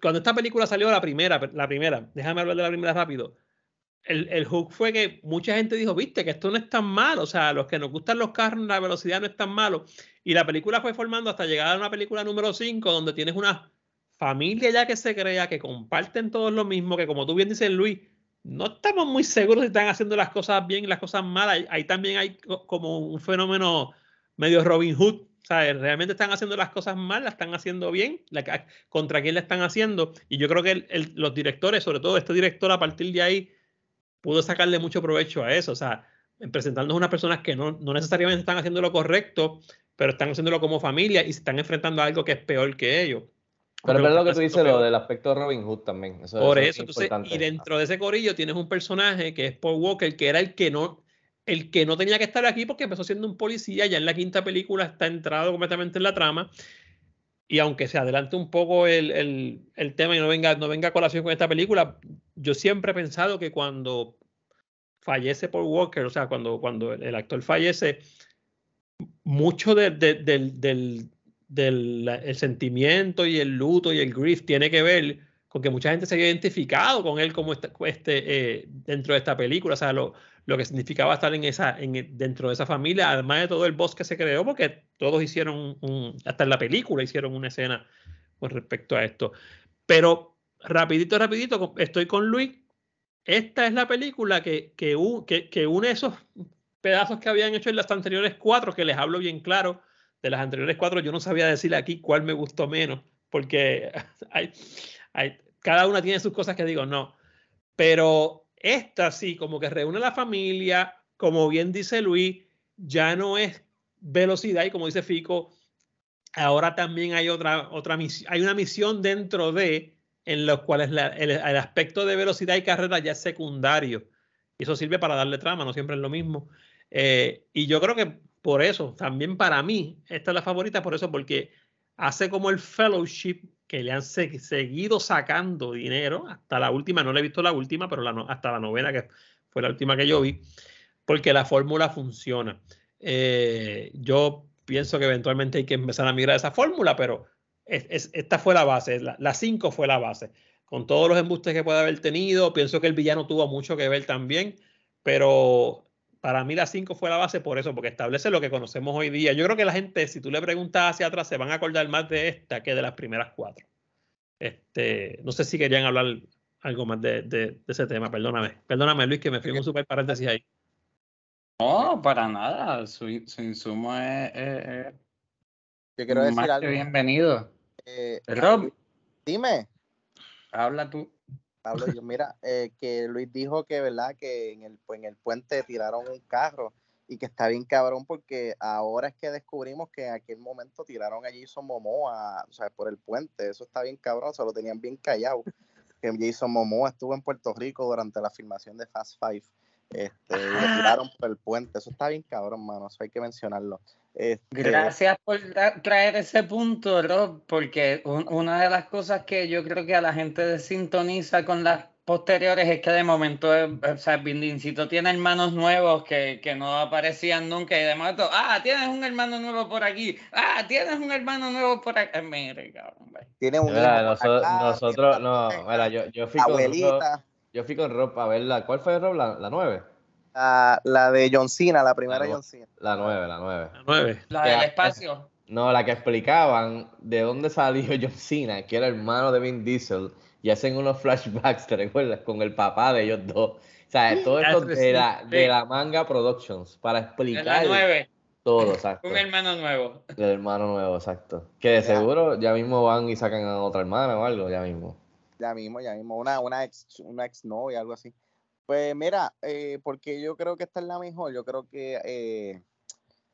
cuando esta película salió la primera, la primera, déjame hablar de la primera rápido el, el, hook fue que mucha gente dijo, viste, que esto no es tan malo, o sea, los que nos gustan los carros, la velocidad no es tan malo. Y la película fue formando hasta llegar a una película número 5, donde tienes una familia ya que se crea, que comparten todos lo mismo, que como tú bien dices, Luis, no estamos muy seguros si están haciendo las cosas bien y las cosas malas. Ahí, también hay como un fenómeno medio Robin Hood, ¿sabes? Realmente están haciendo las cosas mal, las están haciendo bien, contra quién la están haciendo. Y yo creo que los directores, sobre todo este director, a partir de ahí, pudo sacarle mucho provecho a eso. O sea, presentándonos unas personas que no, no, necesariamente están haciendo lo correcto, pero están haciéndolo como familia y se están enfrentando a algo que es peor que ellos. Pero es verdad lo que tú dices, lo del aspecto de Robin Hood también. Eso, Por eso, eso entonces, y dentro de ese corillo tienes un personaje que es Paul Walker, que era el que no el que no tenía que estar aquí porque empezó siendo un policía, ya en la quinta película está entrado completamente en la trama. Y aunque se adelante un poco el, el, el, tema y no venga, no venga a colación con esta película, yo siempre he pensado que cuando fallece Paul Walker, o sea, cuando, cuando el actor fallece, mucho de, de, del, del, del el sentimiento y el luto y el grief tiene que ver con que mucha gente se ha identificado con él como este, este eh, dentro de esta película, o sea, lo, lo que significaba estar en esa, en, dentro de esa familia, además de todo el boss que se creó, porque todos hicieron, un, hasta en la película hicieron una escena con respecto a esto. Pero rapidito, rapidito, estoy con Luis. Esta es la película que, que, que, une esos pedazos que habían hecho en las anteriores cuatro, que les hablo bien claro. De las anteriores cuatro, yo no sabía decir aquí cuál me gustó menos, porque hay, hay, cada una tiene sus cosas que digo, no. Pero esta sí, como que reúne a la familia, como bien dice Luis, ya no es velocidad y como dice Fico, ahora también hay otra, otra misión, hay una misión dentro de, en los cuales el, aspecto de velocidad y carrera ya es secundario. Y eso sirve para darle trama, no siempre es lo mismo. Eh, y yo creo que por eso, también para mí, esta es la favorita, por eso, porque hace como el fellowship que le han seguido sacando dinero hasta la última, no le he visto la última, pero la hasta la novena, que fue la última que yo vi, porque la fórmula funciona. Eh, yo pienso que eventualmente hay que empezar a migrar esa fórmula, pero esta fue la base, la 5 fue la base. Con todos los embustes que puede haber tenido, pienso que el villano tuvo mucho que ver también, pero para mí la 5 fue la base por eso, porque establece lo que conocemos hoy día. Yo creo que la gente, si tú le preguntas hacia atrás, se van a acordar más de esta que de las primeras cuatro. Este, no sé si querían hablar algo más de, ese tema, perdóname. Perdóname, Luis, que me fui un super paréntesis ahí. No, para nada. Su, insumo es, Yo quiero decir algo. bienvenido. Eh, Rob, dime. Habla tú. Hablo yo, mira, eh, que Luis dijo que, ¿verdad? Que en el, en el puente tiraron un carro y que está bien cabrón porque ahora es que descubrimos que en aquel momento tiraron a Jason Momoa, o sea, por el puente. Eso está bien cabrón, se lo tenían bien callado. Que Jason Momoa estuvo en Puerto Rico durante la filmación de Fast Five. Este, y le tiraron por el puente. Eso está bien cabrón, mano. Eso hay que mencionarlo. Este, Gracias por traer ese punto, Rob, porque una de las cosas que yo creo que a la gente desintoniza con las posteriores es que de momento, o sea, Bindincito tiene hermanos nuevos que, que, no aparecían nunca y de momento, ah, tienes un hermano nuevo por aquí, ah, tienes un hermano nuevo por aquí. Eh, mire, cabrón, Tiene un nosotros, no, mira, yo, yo fui con Rob, yo fui con Rob a verla, ¿cuál fue Rob? La, la 9. La, de John Cena, la primera John Cena. La nueve, la nueve. La nueve. La del espacio. No, la que explicaban de dónde salió John Cena, que era hermano de Vin Diesel, y hacen unos flashbacks, ¿te recuerdas? Con el papá de ellos dos. O sea, todo esto de la, de la Manga Productions, para explicar la nueve. todo, exacto. Un hermano nuevo. El hermano nuevo, exacto. Que de seguro ya mismo van y sacan a otra hermana o algo, ya mismo. Ya mismo, ya mismo. Una, una ex, una ex novia, algo así. Pues mira, eh, porque yo creo que esta es la mejor, yo creo que eh,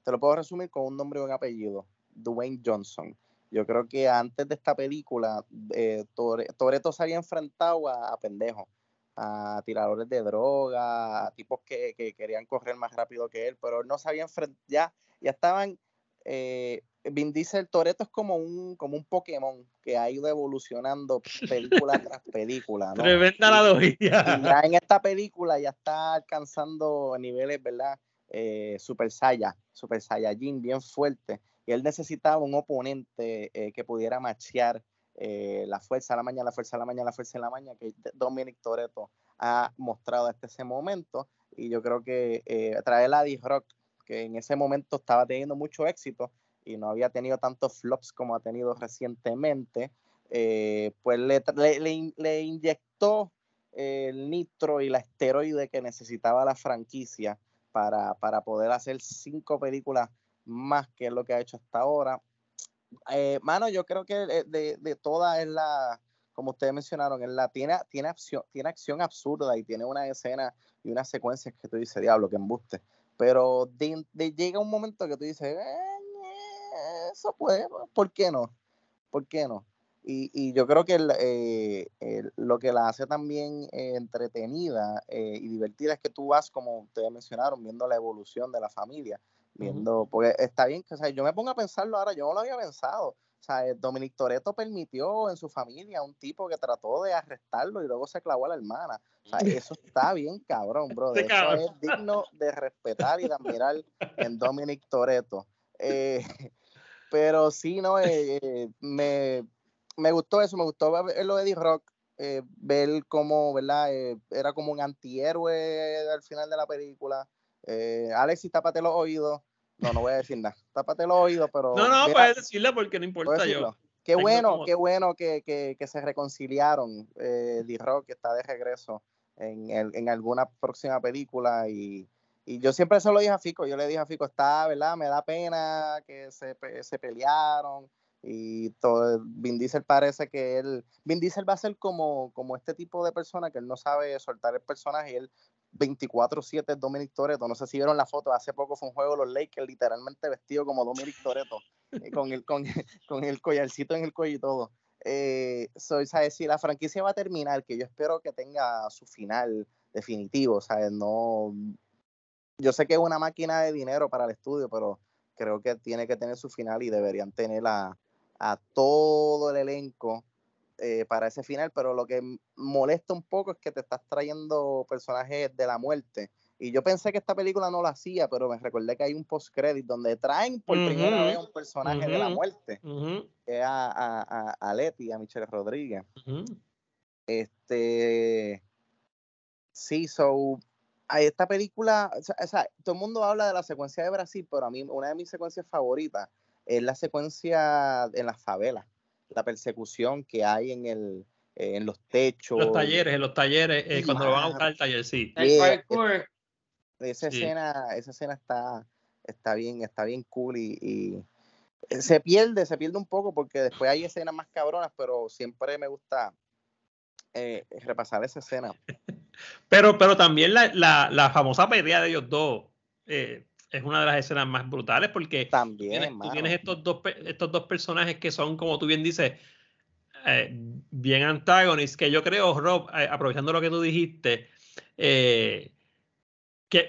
te lo puedo resumir con un nombre y un apellido, Dwayne Johnson. Yo creo que antes de esta película, eh, Toreto se había enfrentado a, pendejos, a tiradores de droga, a tipos que, querían correr más rápido que él, pero no se había enfrentado, ya, ya estaban eh, Vin Diesel Toreto es como un, como un Pokémon que ha ido evolucionando película tras película. ¿no? Tremenda analogía. ya en esta película ya está alcanzando niveles, ¿verdad? Eh, Super Saiyan, Super Saiyajin bien fuerte. Y él necesitaba un oponente eh, que pudiera machear eh, la fuerza a la mañana, la fuerza a la mañana, la fuerza en la mañana, que Dominic Toretto ha mostrado hasta ese momento. Y yo creo que traer a D-Rock, que en ese momento estaba teniendo mucho éxito, y no había tenido tantos flops como ha tenido recientemente, eh, pues le, le, inyectó el nitro y la esteroide que necesitaba la franquicia para, poder hacer cinco películas más que lo que ha hecho hasta ahora. Eh, mano, yo creo que de, de todas es la, como ustedes mencionaron, es la, tiene, tiene, acción, tiene acción absurda y tiene una escena y unas secuencias que tú dices, diablo, que embuste. Pero llega un momento que tú dices, eh, eso pues, ¿por qué no? ¿Por qué no? Y, yo creo que eh, lo que la hace también eh, entretenida eh, y divertida es que tú vas, como ustedes mencionaron, viendo la evolución de la familia, viendo, porque está bien que o sea, yo me pongo a pensarlo ahora, yo no lo había pensado. O sea, eh, Dominic Toretto permitió en su familia a un tipo que trató de arrestarlo y luego se clavó a la hermana. O sea, eso está bien cabrón, bro. Este Eso cabrón. es digno de respetar y de admirar en Dominic Toretto. Eh, pero sí, no, Eh, eh, me, me gustó eso, me gustó ver lo de Eddie Rock, eh, ver cómo, ¿verdad? Eh, era como un antihéroe al final de la película. Alexis, tápate los oídos. No, no voy a decir nada. Tápate los oídos, pero. No, no, mira, puedes decirle porque no ¿puedo importa yo. Qué bueno, qué bueno que, que- que se reconciliaron. Eh, D-Rock está de regreso en, el- en alguna próxima película y, y yo siempre se lo dije a Fico, yo le dije a Fico, está, ¿verdad? Me da pena que se, se pelearon y todo, Vin Diesel parece que él, Vin Diesel va a ser como, como este tipo de persona que él no sabe soltar el personaje y él 24-7 es Dominic Toretto, no sé si vieron la foto, hace poco fue un juego de los Lakers literalmente vestido como Dominic Toretto, eh, con, el, con, con el collarcito en el cuello y todo. Eh, so, ¿sabes? Si la franquicia va a terminar, que yo espero que tenga su final definitivo, ¿sabes? No, yo sé que es una máquina de dinero para el estudio, pero creo que tiene que tener su final y deberían tener a, a todo el elenco eh, para ese final, pero lo que molesta un poco es que te estás trayendo personajes de la muerte. Y yo pensé que esta película no lo hacía, pero me recordé que hay un post-credit donde traen por primera vez un personaje de la muerte, que es a, a, a, Leti, a Michelle Rodríguez. Este. Sí, so. A esta película, o sea, o sea, todo el mundo habla de la secuencia de Brasil, pero a mí una de mis secuencias favoritas es la secuencia en las favelas, la persecución que hay en el eh, en los techos. Los talleres, en los talleres, eh, Sí, cuando lo van a buscar al taller, sí. El Yeah, parkour. Esa Sí. escena, esa escena está, está bien, está bien cool y, y se pierde, se pierde un poco porque después hay escenas más cabronas, pero siempre me gusta eh, repasar esa escena. Pero, pero también la, la, la famosa pelea de ellos dos eh, es una de las escenas más brutales porque También, tienes, tú tienes estos dos, estos dos personajes que son, como tú bien dices, eh, bien antagonists, que yo creo, Rob, eh, aprovechando lo que tú dijiste, que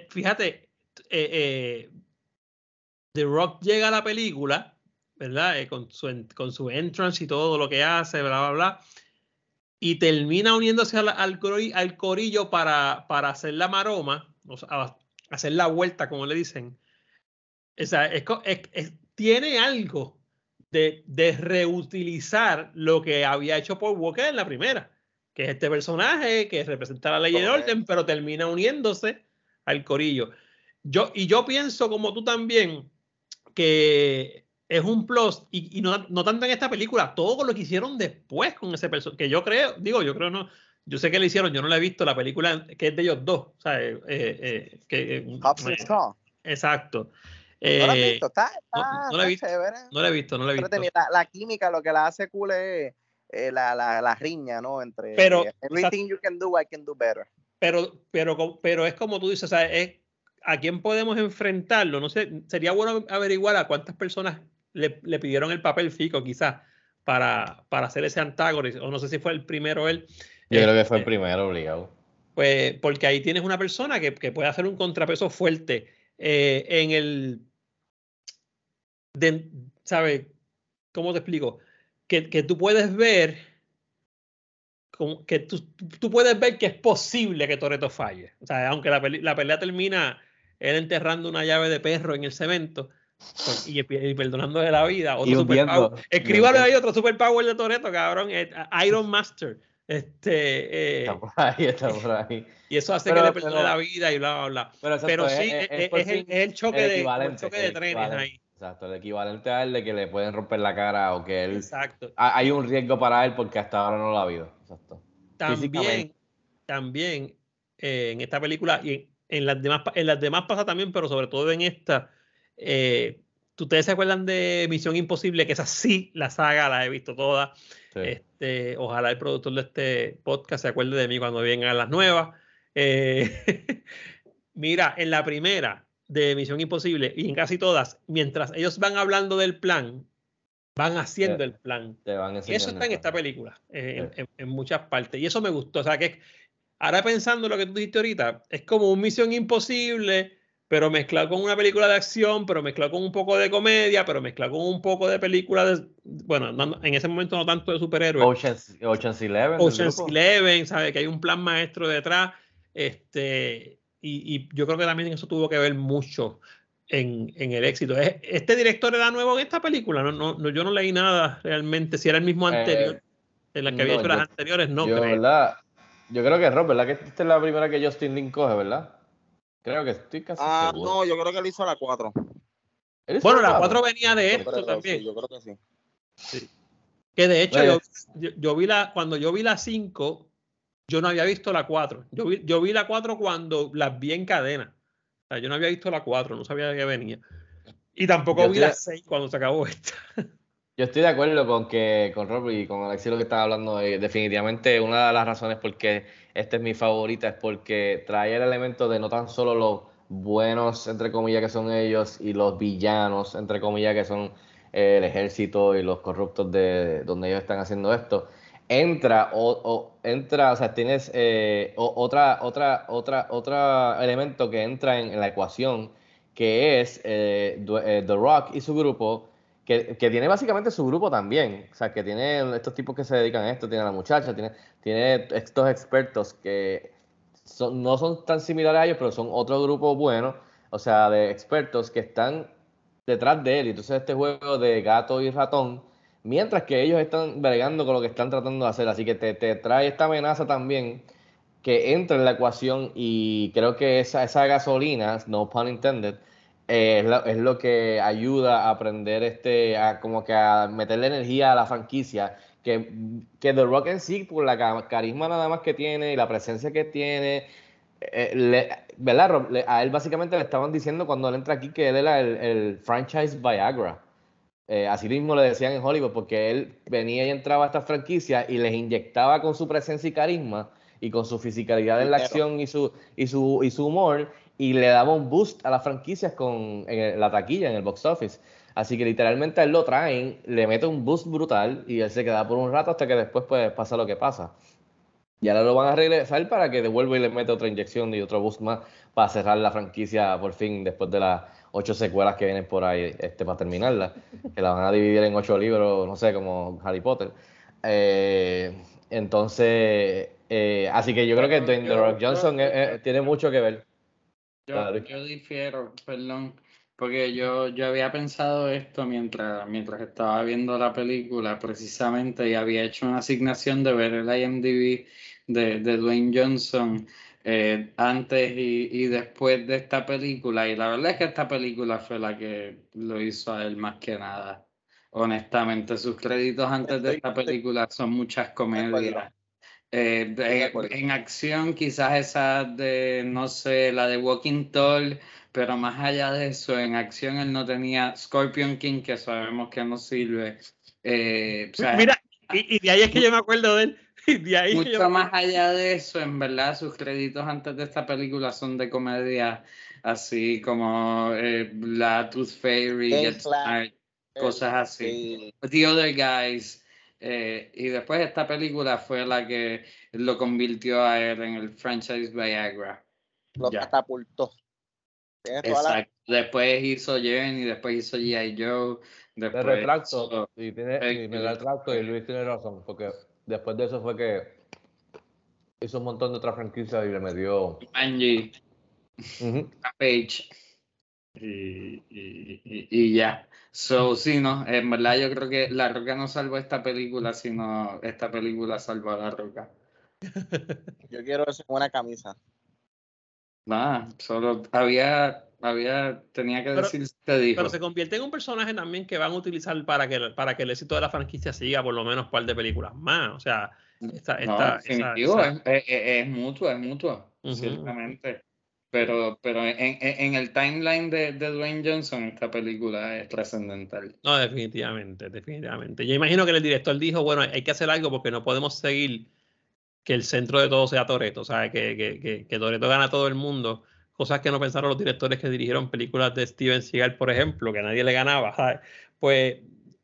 fíjate, The Rock llega a la película, ¿verdad? Con, su, con su entrance y todo lo que hace, bla, bla, bla. Y termina uniéndose al, al, cori- al corillo para, para hacer la maroma, o sea, hacer la vuelta, como le dicen. O sea, es es- es- tiene algo de, de reutilizar lo que había hecho Paul Walker en la primera, que es este personaje que representa la ley del orden, pero termina uniéndose al corillo. Yo, y yo pienso, como tú también, que es un plus, y, y no, no tanto en esta película, todo lo que hicieron después con ese personaje, que yo creo, digo, yo creo no, yo sé que le hicieron, yo no la he visto, la película que es de ellos dos, ¿sabes? Eh, eh, que, eh, Hobbs and eh, Shaw. Exacto. ¿No la has Eh, visto? Está, está- no la he visto, no la he visto, no la he visto. La, la química lo que la hace cool es eh, la, la, la riña, ¿no? Entre Pero, eh, everything you can do, I can do better. pero, pero, pero es como tú dices, o sea, es a quién podemos enfrentarlo. No sé, sería bueno averiguar a cuántas personas le, le pidieron el papel fico, quizás, para, para hacer ese antagonista. O no sé si fue el primero él. Yo creo que fue el Este, primero obligado. Pues porque ahí tienes una persona que, que puede hacer un contrapeso fuerte eh, en el. De, ¿Sabes? ¿Cómo te explico? Que, que tú puedes ver. como que tú, tú puedes ver que es posible que Toreto falle. O sea, aunque la, peli- la pelea termina él enterrando una llave de perro en el cemento y, y perdonándole la vida. Otro superpower. Escríbale hundiendo. ahí otro superpower de Toreto, cabrón. eh, Iron Master. Este, eh, Está por ahí, está por ahí. y eso hace Pero- que le perdone pero- la vida y bla, bla, bla. Pero, sí, es- el, fin es el choque el de, el choque de trenes ahí. Exacto, el equivalente a él de que le pueden romper la cara o que él. Exacto. ha- Hay un riesgo para él porque hasta ahora no lo ha habido. Exacto. También, también eh, en esta película y en, en las demás, en las demás pasa también, pero sobre todo en esta. Eh, ¿Ustedes se acuerdan de Misión Imposible? Que esa sí, la saga la he visto toda. Sí. Este, ojalá el productor de este podcast se acuerde de mí cuando vengan las nuevas. Eh, mira, en la primera de Misión Imposible y en casi todas, mientras ellos van hablando del plan, van haciendo Sí. el plan. Te van Y eso está en esta película, eh, en- Sí. en, en muchas partes. Y eso me gustó. O sea, que ahora pensando lo que tú dijiste ahorita, es como un Misión Imposible, pero mezclado con una película de acción, pero mezclado con un poco de comedia, pero mezclado con un poco de película de, bueno, no- en ese momento no tanto de superhéroes. Ocean's, Ocean's Eleven. Ocean's. Eleven, ¿sabe? Que hay un plan maestro detrás. Este, y, y yo creo que también eso tuvo que ver mucho en, en el éxito. ¿Es- ¿Este director era nuevo en esta película? No, no, no, yo no leí nada realmente. Si era el mismo anterior, Eh, en la que había hecho las yo- anteriores, no yo, creo. ¿verdad? Yo creo que Rob, ¿verdad? Que esta es la primera que Justin Lin coge, ¿verdad? Creo que estoy casi Ah, seguro. no, yo creo que él hizo la 4. ¿Él hizo Bueno, la cuatro? 4 venía de esto Pero, también. sí, yo creo que sí. Que de hecho, Bueno. yo, yo- yo vi la, cuando yo vi la 5, yo no había visto la 4. Yo vi, yo vi la 4 cuando las vi en cadena. O sea, yo no había visto la 4, no sabía que venía. Y tampoco Yo vi estoy- la 6 cuando se acabó esta. Yo estoy de acuerdo con que con Rob y con Alexi lo que estaba hablando. eh, definitivamente una de las razones por qué esta es mi favorita es porque trae el elemento de no tan solo los buenos, entre comillas, que son ellos, y los villanos, entre comillas, que son eh, el ejército y los corruptos de donde ellos están haciendo esto. Entra, o, entra, o sea, tienes eh, o- otra, otra, otra, otro elemento que entra en, la ecuación, que es eh, eh, The Rock y su grupo que, que tiene básicamente su grupo también. O sea, que tiene estos tipos que se dedican a esto, tiene a la muchacha, tiene, tiene estos expertos que son- no son tan similares a ellos, pero son otro grupo bueno, o sea, de expertos que están detrás de él. Y entonces este juego de gato y ratón, mientras que ellos están bregando con lo que están tratando de hacer. Así que te, te trae esta amenaza también que entra en la ecuación y creo que esa, esa gasolina, no pun intended, eh, es, lo, es lo que ayuda a aprender este, a como que a meterle energía a la franquicia, que, que The Rock en sí, por la ca- carisma nada más que tiene y la presencia que tiene, eh, le- ¿verdad? Le- a él básicamente le estaban diciendo cuando él entra aquí que él era el, el franchise Viagra. Eh, así mismo le decían en Hollywood, porque él venía y entraba a esta franquicia y les inyectaba con su presencia y carisma y con su fisicalidad en la acción y su, y su, y su humor, y le daba un boost a las franquicias con en la taquilla, en el box office. Así que literalmente a él lo traen, le mete un boost brutal y él se queda por un rato hasta que después pues pasa lo que pasa. Y ahora lo van a regresar para que devuelva y le mete otra inyección y otro boost más para cerrar la franquicia por fin después de las ocho secuelas que vienen por ahí este, para terminarla. Que la van a dividir en ocho libros, no sé, como Harry Potter. Eh, entonces, eh, así que yo creo que Dwayne The Rock Johnson eh, eh, tiene mucho que ver. Yo, yo difiero, perdón, porque yo, yo había pensado esto mientras, mientras estaba viendo la película precisamente y había hecho una asignación de ver el IMDb de, de Dwayne Johnson eh, antes y, y después de esta película y la verdad es que esta película fue la que lo hizo a él más que nada. Honestamente, sus créditos antes de esta película son muchas comedias. Eh, acuerdo. en acción, quizás esa de, no sé, la de Walking Tall, pero más allá de eso, en acción él no tenía Scorpion King, que sabemos que no sirve. Eh, o sea, Mira, y, y de ahí es que yo me acuerdo de él. Y de ahí yo mucho me más allá de eso, en verdad, sus créditos antes de esta película son de comedia, así como eh, la Tooth Fairy, Get. Smart, cosas así. Sí. The Other Guys. Eh, y después esta película fue la que lo convirtió a él en el franchise Viagra. Lo Ya. catapultó. La- Exacto. Después hizo Jenny, después hizo G.I. Joe. Me Después retracto, hizo y tiene, y me retracto y Luis tiene razón, porque después de eso fue que hizo un montón de otras franquicias y le metió... Angie, Ujú. Page. Y, y- y- y ya. So, sí, no, en verdad yo creo que La Roca no salvó esta película, sino esta película salvó a La Roca. Yo quiero eso en una camisa. Nada, solo había, había, tenía que Pero- decir, te dijo. Pero se convierte en un personaje también que van a utilizar para que, para que el éxito de la franquicia siga por lo menos un par de películas más. O sea, esta, No, esta, esa- Es, es- es mutuo, es mutuo, Ujú. ciertamente. Pero, pero en, el timeline de, de Dwayne Johnson, esta película es trascendental. No, definitivamente, definitivamente. Yo imagino que el director dijo, bueno, hay que hacer algo porque no podemos seguir que el centro de todo sea Toreto, o sea, que, que, que, que Toreto gana a todo el mundo, cosas que no pensaron los directores que dirigieron películas de Steven Seagal, por ejemplo, que nadie le ganaba, ¿sabes? Pues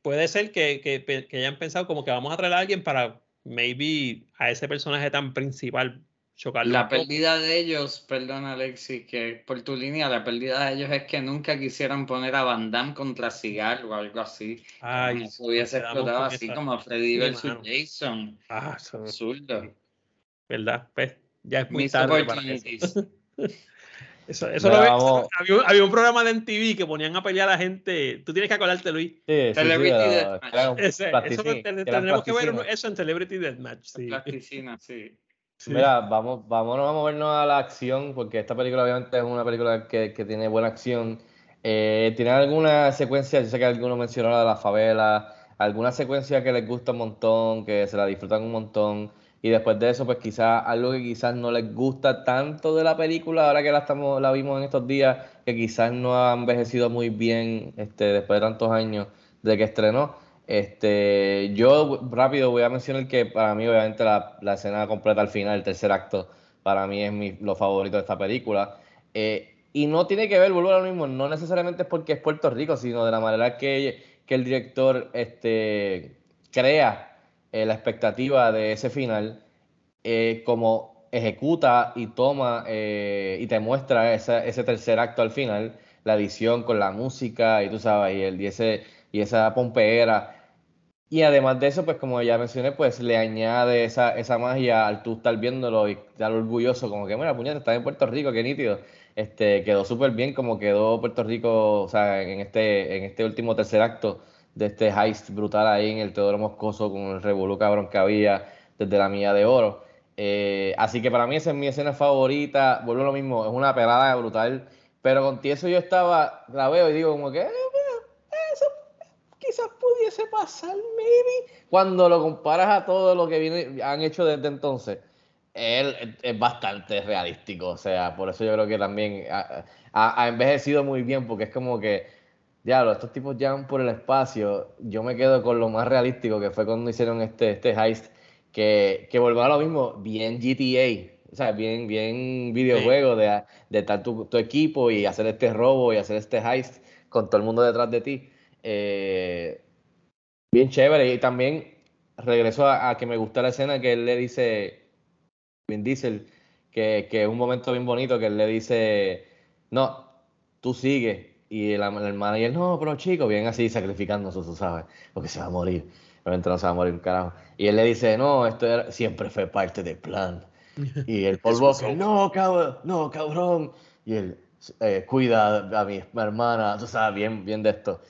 puede ser que, que, que hayan pensado como que vamos a traer a alguien para maybe a ese personaje tan principal chocarlo. La poco. pérdida de ellos, perdón Alexis, que por tu línea, la pérdida de ellos es que nunca quisieran poner a Van Damme contra Cigar o algo así. Ay, Eso hubiese explotado así esa- como Freddy Sí, versus mano. Jason. Ah, eso, Absurdo. ¿verdad? Pues, ya es muy Missed tarde para eso. Eso, lo ves- había, un- había un programa de MTV que ponían a pelear a la gente. Tú tienes que acordarte, Luis. Sí, sí, sí, Celebrity pero Deathmatch. Ese, eso plasticín, te- que eran tendremos que ver eso en Celebrity Deathmatch. Sí. Plasticina, sí. Sí. Mira, vamos, vámonos a movernos a la acción, porque esta película obviamente es una película que, tiene buena acción. Eh, tiene alguna secuencia, yo sé que algunos mencionaron la de la favela, alguna secuencia que les gusta un montón, que se la disfrutan un montón, y después de eso, pues quizás algo que quizás no les gusta tanto de la película, ahora que la estamos, la vimos en estos días, que quizás no ha envejecido muy bien, este, después de tantos años de que estrenó. Este, yo rápido voy a mencionar que para mí, obviamente, la, la escena completa al final, el tercer acto, para mí es mi, lo favorito de esta película. Eh, y no tiene que ver, vuelvo a lo mismo, no necesariamente es porque es Puerto Rico, sino de la manera que, que el director este, crea eh, la expectativa de ese final, eh, como ejecuta y toma eh, y te muestra esa- ese tercer acto al final, la edición con la música y tú sabes, y, el, y, ese, y esa pompeera. Y además de eso, pues como ya mencioné, pues le añade esa, esa magia al tú estar viéndolo y estar orgulloso, como que, mira, puñeta, estás en Puerto Rico, qué nítido. Este, quedó súper bien como quedó Puerto Rico, o sea, en este, en este último tercer acto de este heist brutal ahí en el Teodoro Moscoso con el revolú cabrón que había desde la milla de oro. Eh, así que para mí esa es mi escena favorita, vuelvo a lo mismo, es una pelada brutal, pero con eso yo estaba, la veo y digo como que, "Eh, mira, eso quizás pudiese pasar, maybe. Cuando lo comparas a todo lo que viene, han hecho desde entonces, él es- bastante realístico. O sea, por eso yo creo que también ha, ha- ha envejecido muy bien, porque es como que, diablo, estos tipos llevan por el espacio. Yo me quedo con lo más realístico que fue cuando hicieron este, este heist, que, que volvió a lo mismo, bien GTA. O sea, bien, bien videojuego de, de estar tu, tu equipo y hacer este robo y hacer este heist con todo el mundo detrás de ti. Eh, bien chévere. Y también regreso a, a que me gusta la escena que él le dice, Vin Diesel, que, que es un momento bien bonito, que él le dice, no, tú sigue. Y el, el manager, no, pero chico, bien así sacrificándose, tú sabes, porque se va a morir. Obviamente no se va a morir un carajo. Y él le dice, no, esto era- siempre fue parte del plan. Y el Paul Walker, no, cabrón, no, cabrón. Y él, eh, cuida a mi hermana, tú sabes, bien, bien de esto.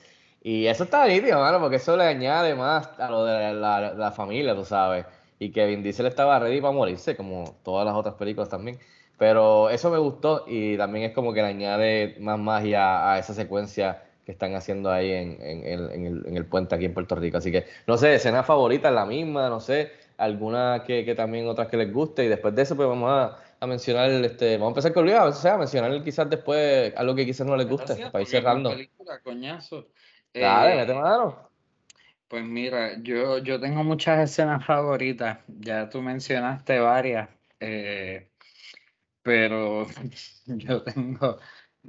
Y eso está nítido, mano, porque eso le añade más a lo de la, la familia, tú sabes. Y que Vin Diesel estaba ready para morirse, como todas las otras películas también. Pero eso me gustó y también es como que le añade más magia a esa secuencia que están haciendo ahí en, en- en- en el, en el puente aquí en Puerto Rico. Así que, no sé, escena favorita es la misma, no sé, alguna que, que también otras que les guste. Y después de eso, pues vamos a, a mencionar, este, vamos a empezar con Luis, o sea, a mencionar quizás después algo que quizás no les guste, para ir cerrando. película, coñazo. Dale, Eh, mete mano. Pues mira, yo, yo tengo muchas escenas favoritas, ya tú mencionaste varias, eh, pero yo tengo,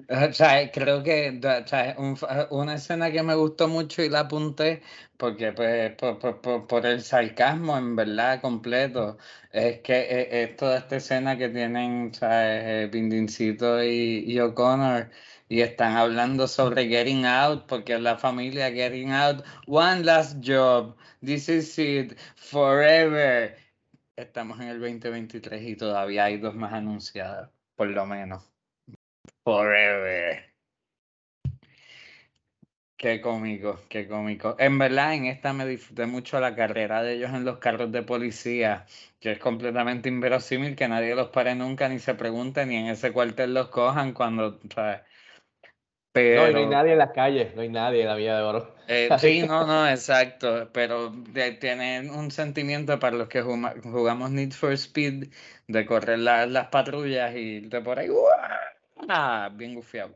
o sea, creo que o sea, un una escena que me gustó mucho y la apunté porque pues por, por- por- por el sarcasmo en verdad completo, es que eh, es toda esta escena que tienen, o sea, Vindincito y, y O'Connor y están hablando sobre Getting Out, porque la familia Getting Out, One Last Job, This is it, Forever. Estamos en el 2023 y todavía hay dos más anunciadas, por lo menos. Forever. Qué cómico, qué cómico. En verdad, en esta me disfruté mucho la carrera de ellos en los carros de policía, que es completamente inverosímil que nadie los pare nunca ni se pregunte ni en ese cuartel los cojan cuando, ¿sabes? No, hay nadie en las calles, no hay nadie en la Villa de Oro. eh, sí, no, no, exacto, pero de- tienen un sentimiento para los que jugamos Need for Speed de correr la- las patrullas y irte por ahí, ¡guau! bien gufiado.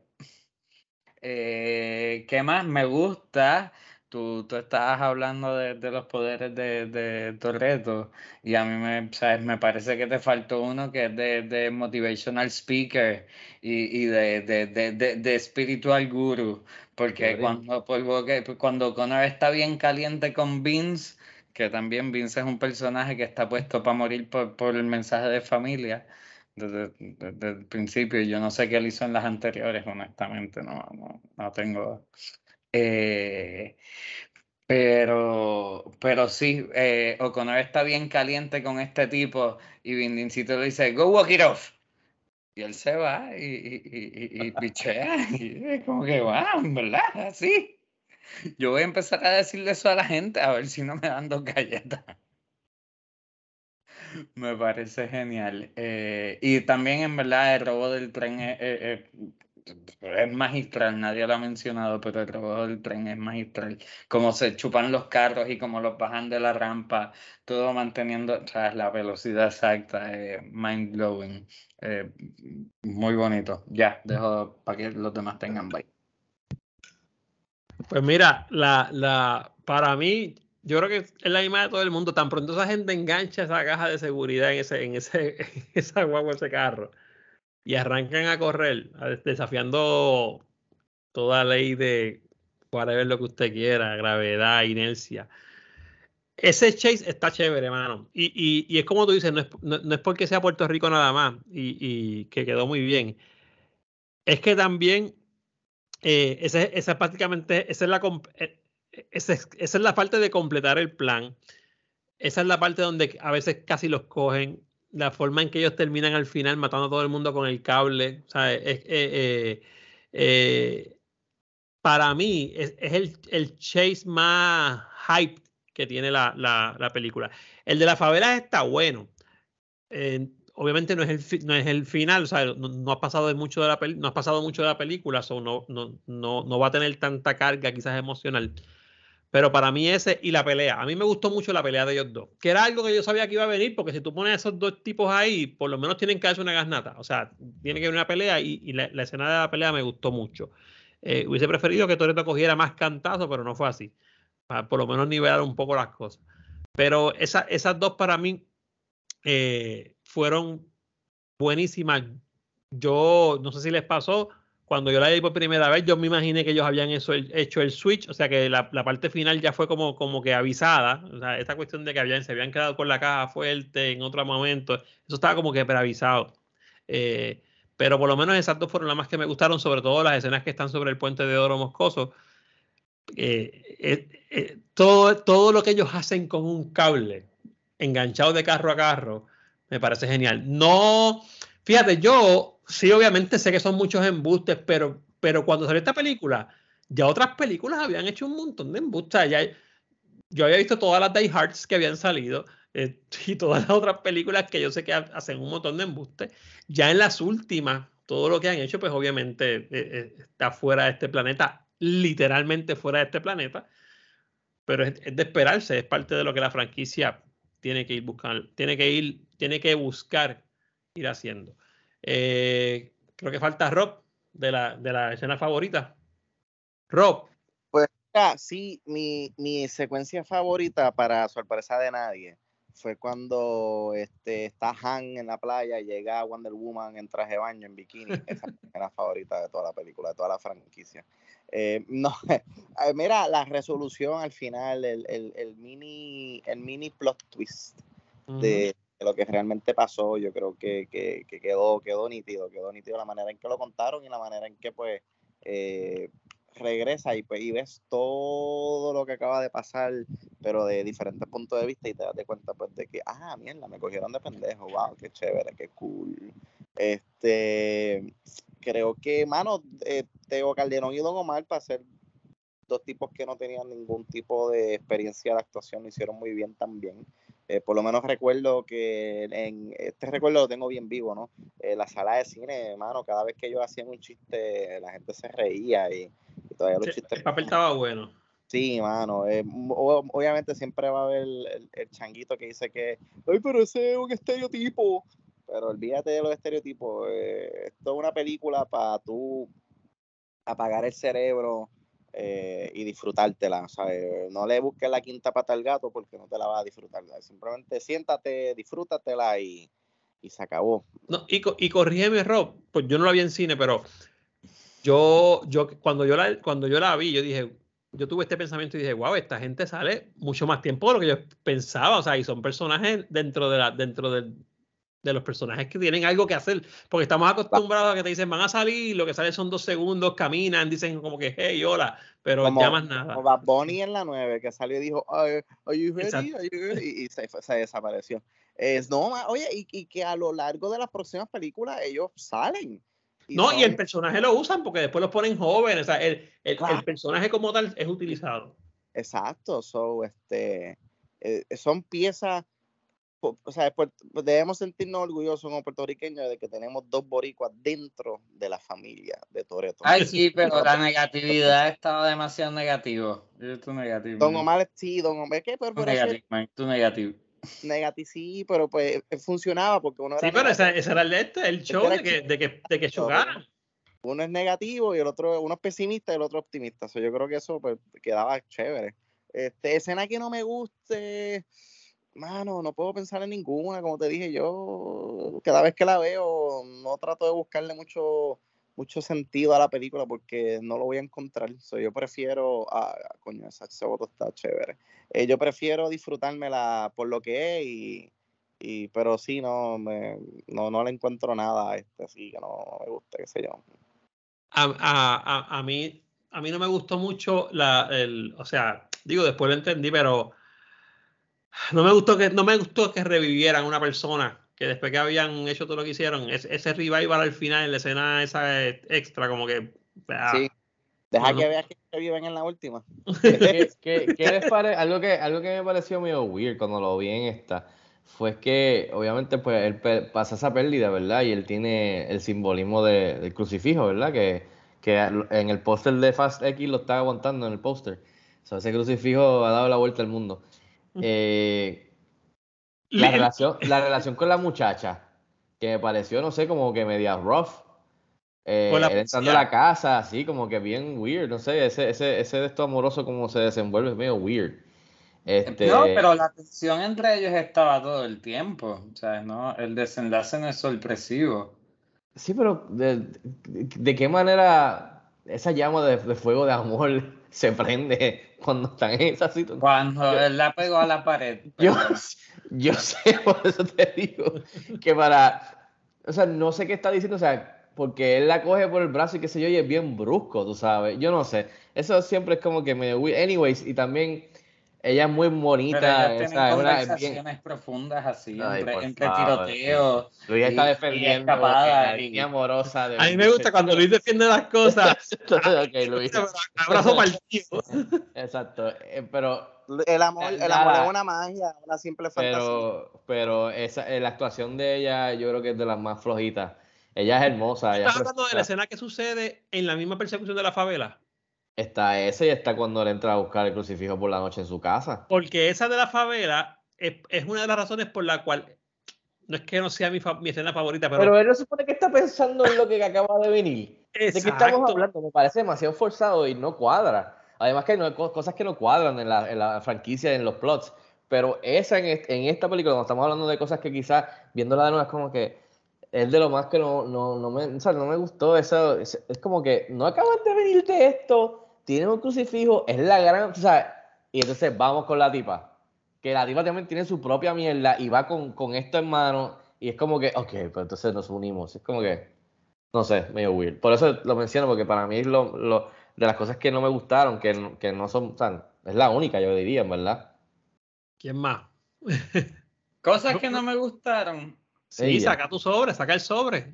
Eh, ¿qué más me gusta? Tú, tú estabas hablando de, de los poderes de, de Toretto y a mí me, ¿sabes? me parece que te faltó uno que es de, de motivational speaker y, y de, de, de, de, de spiritual guru, porque cuando, por que- cuando Connor está bien caliente con Vince, que también Vince es un personaje que está puesto para morir por, por el mensaje de familia desde, desde, el principio. Yo no sé qué él hizo en las anteriores, honestamente, no, no, no tengo... Eh, pero, pero sí, eh, O'Connor está bien caliente con este tipo y Vindincito le dice, go walk it off. Y él se va y, y, y, y pichea. Como que, wow, ¿verdad? Así. Yo voy a empezar a decirle eso a la gente a ver si no me dan dos galletas. Me parece genial. Eh, y también, en verdad, el robo del tren es, magistral. Nadie lo ha mencionado, pero el robo del tren es magistral. Como se chupan los carros y como los bajan de la rampa, todo manteniendo o sea, la velocidad exacta. Mind blowing. Eh, muy bonito. Ya, dejo para que los demás tengan bye. Pues mira, la, la, para mí, yo creo que es la misma de todo el mundo. Tan pronto esa gente engancha esa caja de seguridad en ese, en ese, en esa guagua, ese carro, y arrancan a correr, desafiando toda ley de ver lo que usted quiera, gravedad, inercia. Ese chase está chévere, hermano. Y, y, es como tú dices, no es, no, es, porque sea Puerto Rico nada más y, y que quedó muy bien. Es que también eh, esa, esa, es prácticamente, esa es, la, esa, esa es la parte de completar el plan. Esa es la parte donde a veces casi los cogen. La forma en que ellos terminan al final matando a todo el mundo con el cable. Es, eh, eh, para mí es, el, el chase más hype que tiene la, la, la, película. El de la favela está bueno. Eh, obviamente no es el, no es el final, no, no ha pasado mucho de la no pasado mucho de la película, so no, no, no, no va a tener tanta carga quizás emocional. Pero para mí ese y la pelea, a mí me gustó mucho la pelea de ellos dos, que era algo que yo sabía que iba a venir, porque si tú pones a esos dos tipos ahí, por lo menos tienen que hacer una gasnata, o sea, tiene que haber una pelea y, la, escena de la pelea me gustó mucho. Eh, hubiese preferido que Toreto cogiera más cantazo, pero no fue así, para por lo menos nivelar un poco las cosas. Pero esa, esas dos para mí eh, fueron buenísimas. Yo no sé si les pasó, cuando yo la vi por primera vez, yo me imaginé que ellos habían hecho el switch, o sea que la, parte final ya fue como, que avisada. O sea, esta cuestión de que habían, se habían quedado con la caja fuerte en otro momento, eso estaba como que preavisado. Eh, pero por lo menos esas dos fueron las más que me gustaron, sobre todo las escenas que están sobre el puente de Oro Moscoso. Eh, eh, todo lo que ellos hacen con un cable enganchado de carro a carro, me parece genial. No, fíjate, yo sí, obviamente sé que son muchos embustes, pero, pero cuando salió esta película, ya otras películas habían hecho un montón de embustes. Ya, yo había visto todas las Die Hards que habían salido eh, y todas las otras películas que yo sé que hacen un montón de embustes. Ya en las últimas, todo lo que han hecho, pues obviamente eh, eh, está fuera de este planeta, literalmente fuera de este planeta. Pero es, es de esperarse, es parte de lo que la franquicia tiene que ir buscando, tiene que ir, tiene que buscar ir haciendo. Eh, creo que falta Rob de la, de la escena favorita. Rob. Pues ya, sí, mi, mi secuencia favorita para sorpresa de nadie fue cuando este, está Han en la playa llega Wonder Woman en traje de baño, en bikini. Esa es la favorita de toda la película, de toda la franquicia. Eh, no, mira, la resolución al final, el, el, el, mini, el mini plot twist de, lo que realmente pasó, yo creo que, que, que, quedó, quedó nítido, quedó nítido la manera en que lo contaron y la manera en que pues eh, regresa y, pues, y ves todo lo que acaba de pasar, pero de diferentes puntos de vista y te das de cuenta pues de que, ah, mierda, me cogieron de pendejo, wow, qué chévere, qué cool. Este, creo que, mano, eh, Teo Calderón y Don Omar, para ser dos tipos que no tenían ningún tipo de experiencia de actuación, lo hicieron muy bien también. Eh, por lo menos recuerdo que en este recuerdo lo tengo bien vivo, ¿no? Eh, la sala de cine, hermano, cada vez que ellos hacían un chiste, la gente se reía y, y todavía los sí, chistes. El papel estaba bueno. Sí, mano. Eh, obviamente siempre va a haber el, el, el, changuito que dice que, ay, pero ese es un estereotipo. Pero olvídate de los estereotipos. Eh, esto es una película para tú apagar el cerebro eh, y disfrutártela. ¿sabes? No le busques la quinta pata al gato porque no te la vas a disfrutar. Simplemente siéntate, disfrútatela y, y se acabó. No, y, y corrígeme, Rob, pues yo no la vi en cine, pero yo, yo cuando yo la, cuando yo la vi, yo dije, yo tuve este pensamiento y dije, wow, esta gente sale mucho más tiempo de lo que yo pensaba. O sea, y son personajes dentro de la, dentro del, de los personajes que tienen algo que hacer, porque estamos acostumbrados a que te dicen van a salir, lo que sale son dos segundos, caminan, dicen como que hey, hola, pero Como- ya más nada. Como Bad Bunny en la 9, que salió y dijo, "Are, are you ready? Are you ready?" Y, se, se desapareció. Es, no, oye, y, y que a lo largo de las próximas películas ellos salen. No, y son- el personaje lo usan porque después los ponen jóvenes, o sea, el, el- el Claro. personaje como tal es utilizado. Exacto, so, este, eh, son piezas, o sea, puer- debemos sentirnos orgullosos como puertorriqueños de que tenemos dos boricuas dentro de la familia de Toreto. Ay, sí, pero la negatividad estaba demasiado negativo. Yo tú negativo. Don man. Omar, sí, Don Omar, ¿qué? Pero, Tú negativo, man, tú negativo. negativo, sí, pero pues eh, funcionaba porque uno Sí, era pero ese, ese era el de este, el show era de que, de que, de que chocaran. uno es negativo y el otro, uno es pesimista y el otro optimista. So, yo creo que eso pues, quedaba chévere. Este, escena que no me guste, mano, no puedo pensar en ninguna, como te dije yo, cada vez que la veo no trato de buscarle mucho mucho sentido a la película porque no lo voy a encontrar. So, yo prefiero, ah, coño, esa- ese voto está chévere. Eh, yo prefiero disfrutármela por lo que es y, y pero sí, no, me, no, no le encuentro nada a este, así que no me gusta, qué sé yo. A, a, a, a mí, a mí no me gustó mucho la, el, o sea, digo, después lo entendí, pero no me gustó que, no me gustó que revivieran una persona que después que habían hecho todo lo que hicieron, ese, ese revival al final, en la escena esa extra, como que ah, Sí. Deja no, que veas que viven en la última. ¿Qué, qué- qué les pare- algo, que, algo que me pareció medio weird cuando lo vi en esta fue que obviamente pues él pasa esa pérdida, ¿verdad? Y él tiene el simbolismo de- del crucifijo, ¿verdad? Que, que en el póster de Fast X lo está aguantando en el póster. O sea, ese crucifijo ha dado la vuelta al mundo. Eh, la, relación, la relación con la muchacha, que me pareció, no sé, como que media rough. Eh, Con la él entrando a la casa, así como que bien weird, no sé, ese, ese, ese de esto amoroso como se desenvuelve es medio weird. Este, No, pero la tensión entre ellos estaba todo el tiempo. O sea, no, el desenlace no es sorpresivo. Sí, pero de, de- de qué manera esa llama de, de fuego de amor se prende cuando están en esa situación. Cuando él la pegó a la pared. Yo, yo sé, por eso te digo, que para, o sea, no sé qué está diciendo, o sea, porque él la coge por el brazo y qué sé yo, y es bien brusco, tú sabes, yo no sé, eso siempre es como que medio. Anyways, y también ella es muy Pero bonita, ellos o tienen sea, es una- bien- conversaciones profundas así, Ay, entre, entre favor, tiroteos. Luis está y- y defendiendo escapadas, la y- amorosa de a mí me gusta cuando Luis defiende las cosas. ok, Luis. Abrazo partido. Exacto, eh, pero El amor, el amor Nada. es una magia, una simple fantasía. pero pero esa eh, la actuación de ella yo creo que es de las más flojitas. Ella es hermosa, ella ¿Estás es hablando de la escena que sucede en la misma persecución de la favela? Está ese y está cuando él entra a buscar el crucifijo por la noche en su casa. Porque esa de la favela es, es una de las razones por la cual no es que no sea mi, mi escena favorita, pero, Pero él no supone que está pensando en lo que acaba de venir. ¿De qué Exacto. estamos hablando? Me parece demasiado forzado y no cuadra. Además que hay cosas que no cuadran en la, en la franquicia, en los plots. Pero esa en, en esta película, cuando estamos hablando de cosas que quizás viéndola de nuevo es como que es de lo más que no, no, no, me, o sea, no me gustó. Eso, es, es como que no acaban de venirte esto, tienen un crucifijo, es la gran. O sea, y entonces vamos con la tipa. Que la tipa también tiene su propia mierda y va con, con esto en mano. Y es como que, ok, pues entonces nos unimos. Es como que, no sé, medio weird. Por eso lo menciono, porque para mí es lo, lo- de las cosas que no me gustaron, que, no- que no son, o sea, es la única, yo diría, en verdad. ¿quién más? Cosas que no me gustaron. Sí, Ella. saca tu sobre, saca el sobre.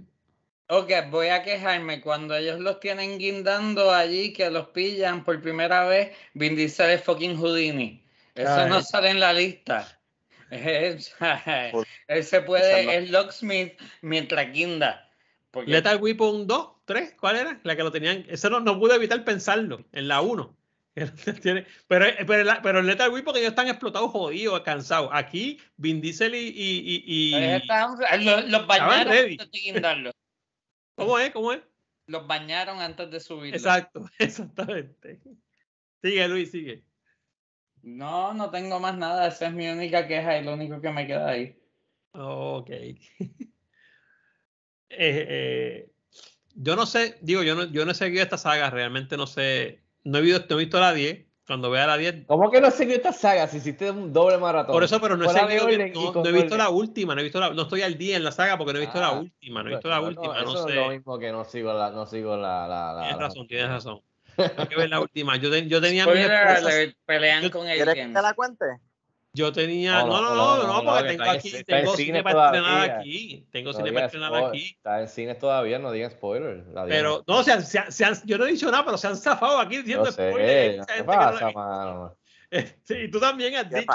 Ok, voy a quejarme. Cuando ellos los tienen guindando allí, que los pillan por primera vez, Vin Diesel es fucking Houdini. Eso no Ay. sale en la lista. Es- Por- Él se puede, no- es Locksmith mientras guinda. Porque Lethal Weapon 2, 3, ¿cuál era? La que lo tenían. Eso no, no pude evitar pensarlo, en la 1. Tiene- pero, pero, la- pero en Lethal Weapon ellos están explotados, jodidos, cansados. Aquí, Vin Diesel y. y, y- y- estaban- los, los bañaron de. ¿Cómo es? ¿Cómo es? Los bañaron antes de subirlos. Exacto, exactamente. Sigue, Luis, sigue. No, no tengo más nada. Esa es mi única queja y lo único que me queda ahí. Ok. Eh, eh, yo no sé, digo, yo no, yo no he seguido esta saga, realmente no sé, no he visto, no he visto la 10, Cuando vea la 10. ¿Cómo que no has seguido esta saga si hiciste un doble maratón? Por eso, pero no he, seguido- no, he visto la última, no he visto la, no estoy al día en la saga porque no he visto la Ah, última, no he visto la última, no eso es lo sé. mismo que no sigo la, no sigo la, la, la- Tienes la- razón, tienes razón. Hay que ver la última. Yo, ten- yo tenía mis Spoiler esperanzas- alert, pelean yo- con ¿Quieres que te la cuente? Yo tenía. No, no, no, no, porque que tengo aquí, tengo cine para estrenar aquí. Tengo cine para estrenar aquí. Está en cines todavía, no digan spoiler. la Pero, no, se han, se han- se han- yo no he dicho nada, pero se han zafado aquí diciendo no sé, spoiler. Esa ¿qué la- pasa, mano? Sí, y tú también has ¿Qué dicho.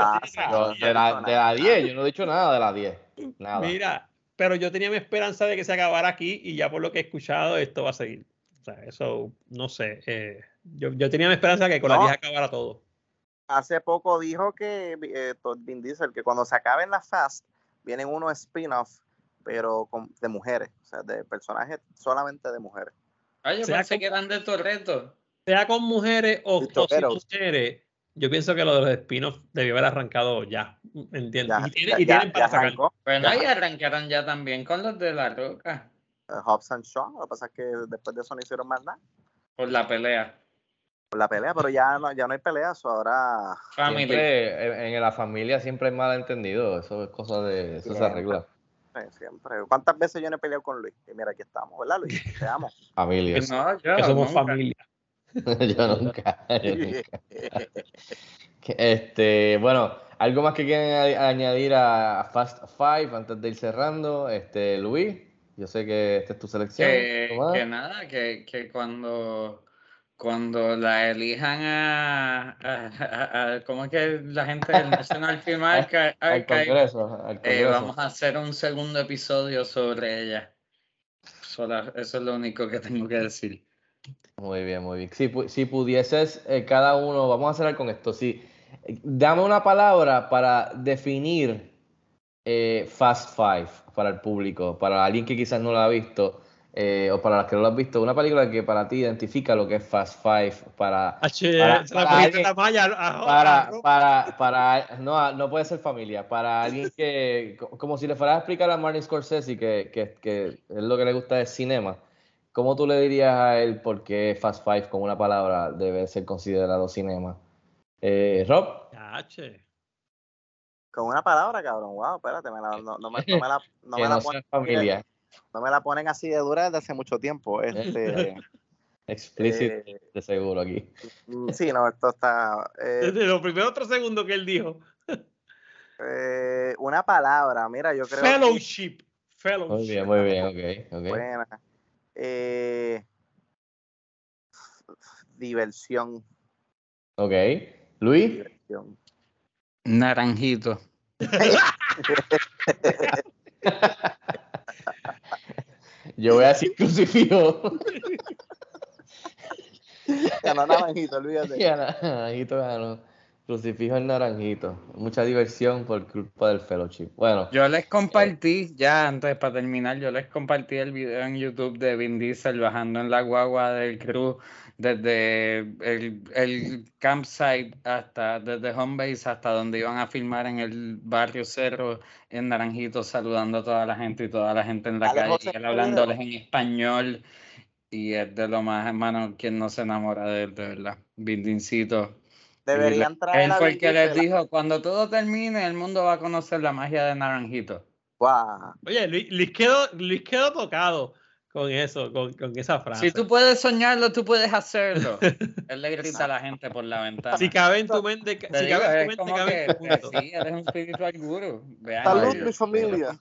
Yo, de, la, de la 10, yo no he dicho nada de la 10. Nada. Mira, pero yo tenía mi esperanza de que se acabara aquí y ya por lo que he escuchado, esto va a seguir. O sea, eso, no sé. eh, yo, yo tenía mi esperanza de que con la No. 10 acabara todo. Hace poco dijo que eh, Vin Diesel que cuando se acaben las Fast vienen unos spin-off, pero con- de mujeres, o sea, de personajes solamente de mujeres. Ay, yo sea, pensé que eran de Torreto. Sea con mujeres o, o sin mujeres, yo pienso que lo de los spin-offs debió haber arrancado ya. ¿Entiendes? Ya, y tiene- ya- y ya- tienen para ya sacar. arrancó. Bueno, Ya. y arrancaron ya también con los de la roca. eh, Hobbs and Shaw, lo que pasa es que después de eso no hicieron más nada Por la pelea. Por la pelea, pero ya no, ya no hay peleas, ahora Family. Siempre, en, en la familia siempre hay malentendido. Eso es cosa de. Eso se arregla. siempre. ¿Cuántas veces yo no he peleado con Luis? Y mira, aquí estamos, ¿verdad, Luis? Te amo. Familia. No, yo Que somos nunca. familia. yo nunca. yo nunca. Que, Este, bueno, algo más que quieren añ- añadir a Fast Five antes de ir cerrando. Este, Luis, yo sé que esta es tu selección. Que, que nada, que, que cuando, cuando la elijan a, a- a- a- ¿cómo es que la gente del National Film al Congreso. Al eh, Congreso. vamos a hacer un segundo episodio sobre ella. Eso es lo único que tengo que decir. Muy bien, muy bien. Si, si pudieses, eh, cada uno, vamos a cerrar con esto. Si, dame una palabra para definir eh, Fast Five para el público, para alguien que quizás no lo ha visto, eh, o para los que no lo han visto. Una película que para ti identifica lo que es Fast Five, para, Para- no, no puede ser familia, para alguien que, co- como si le fueras a explicar a Martin Scorsese que, que, que es lo que le gusta es cinema, ¿cómo tú le dirías a él por qué Fast Five con una palabra debe ser considerado cinema? Eh, Rob, H. Con una palabra, cabrón. Wow, espérate, me la- no, no me, no me la, no me la familia, no me la ponen así de dura desde hace mucho tiempo. Este, explícito eh, de seguro aquí. mm, sí, no, esto está. eh, Desde los primeros tres segundos que él dijo. eh, una palabra, mira, yo creo. que- Fellowship. Fellowship. Muy bien, muy bien, ok, ok. Buena. Eh, diversión. Ok, Luis, diversión. Naranjito. yo voy a decir crucifijo. Ganó naranjito, olvídate. Ya, naranjito ganó. Crucifijo el naranjito. Mucha diversión por culpa del fellowship. Bueno, Yo les compartí, ya antes para terminar, yo les compartí el video en YouTube de Vin Diesel bajando en la guagua del crew desde el, el campsite hasta, desde home base hasta donde iban a filmar en el barrio Cerro en Naranjito, saludando a toda la gente y toda la gente en la Dale, calle, y él hablándoles en español. Y es de lo más, hermano, quien no se enamora de él, de verdad. Vindincito. Deberían Él traer a fue el que les dijo, cuando todo termine, el mundo va a conocer la magia de Naranjito. Guau. Oye, Luis, Luis quedó, Luis quedó tocado con eso, con, con esa frase. Si tú puedes soñarlo, tú puedes hacerlo. Él le grita a la gente por la ventana. Si cabe en tu mente, Te si digo, cabe en tu mente, cabe en tu punto. sí, eres un spiritual guru. Vean, Salud, yo- mi familia.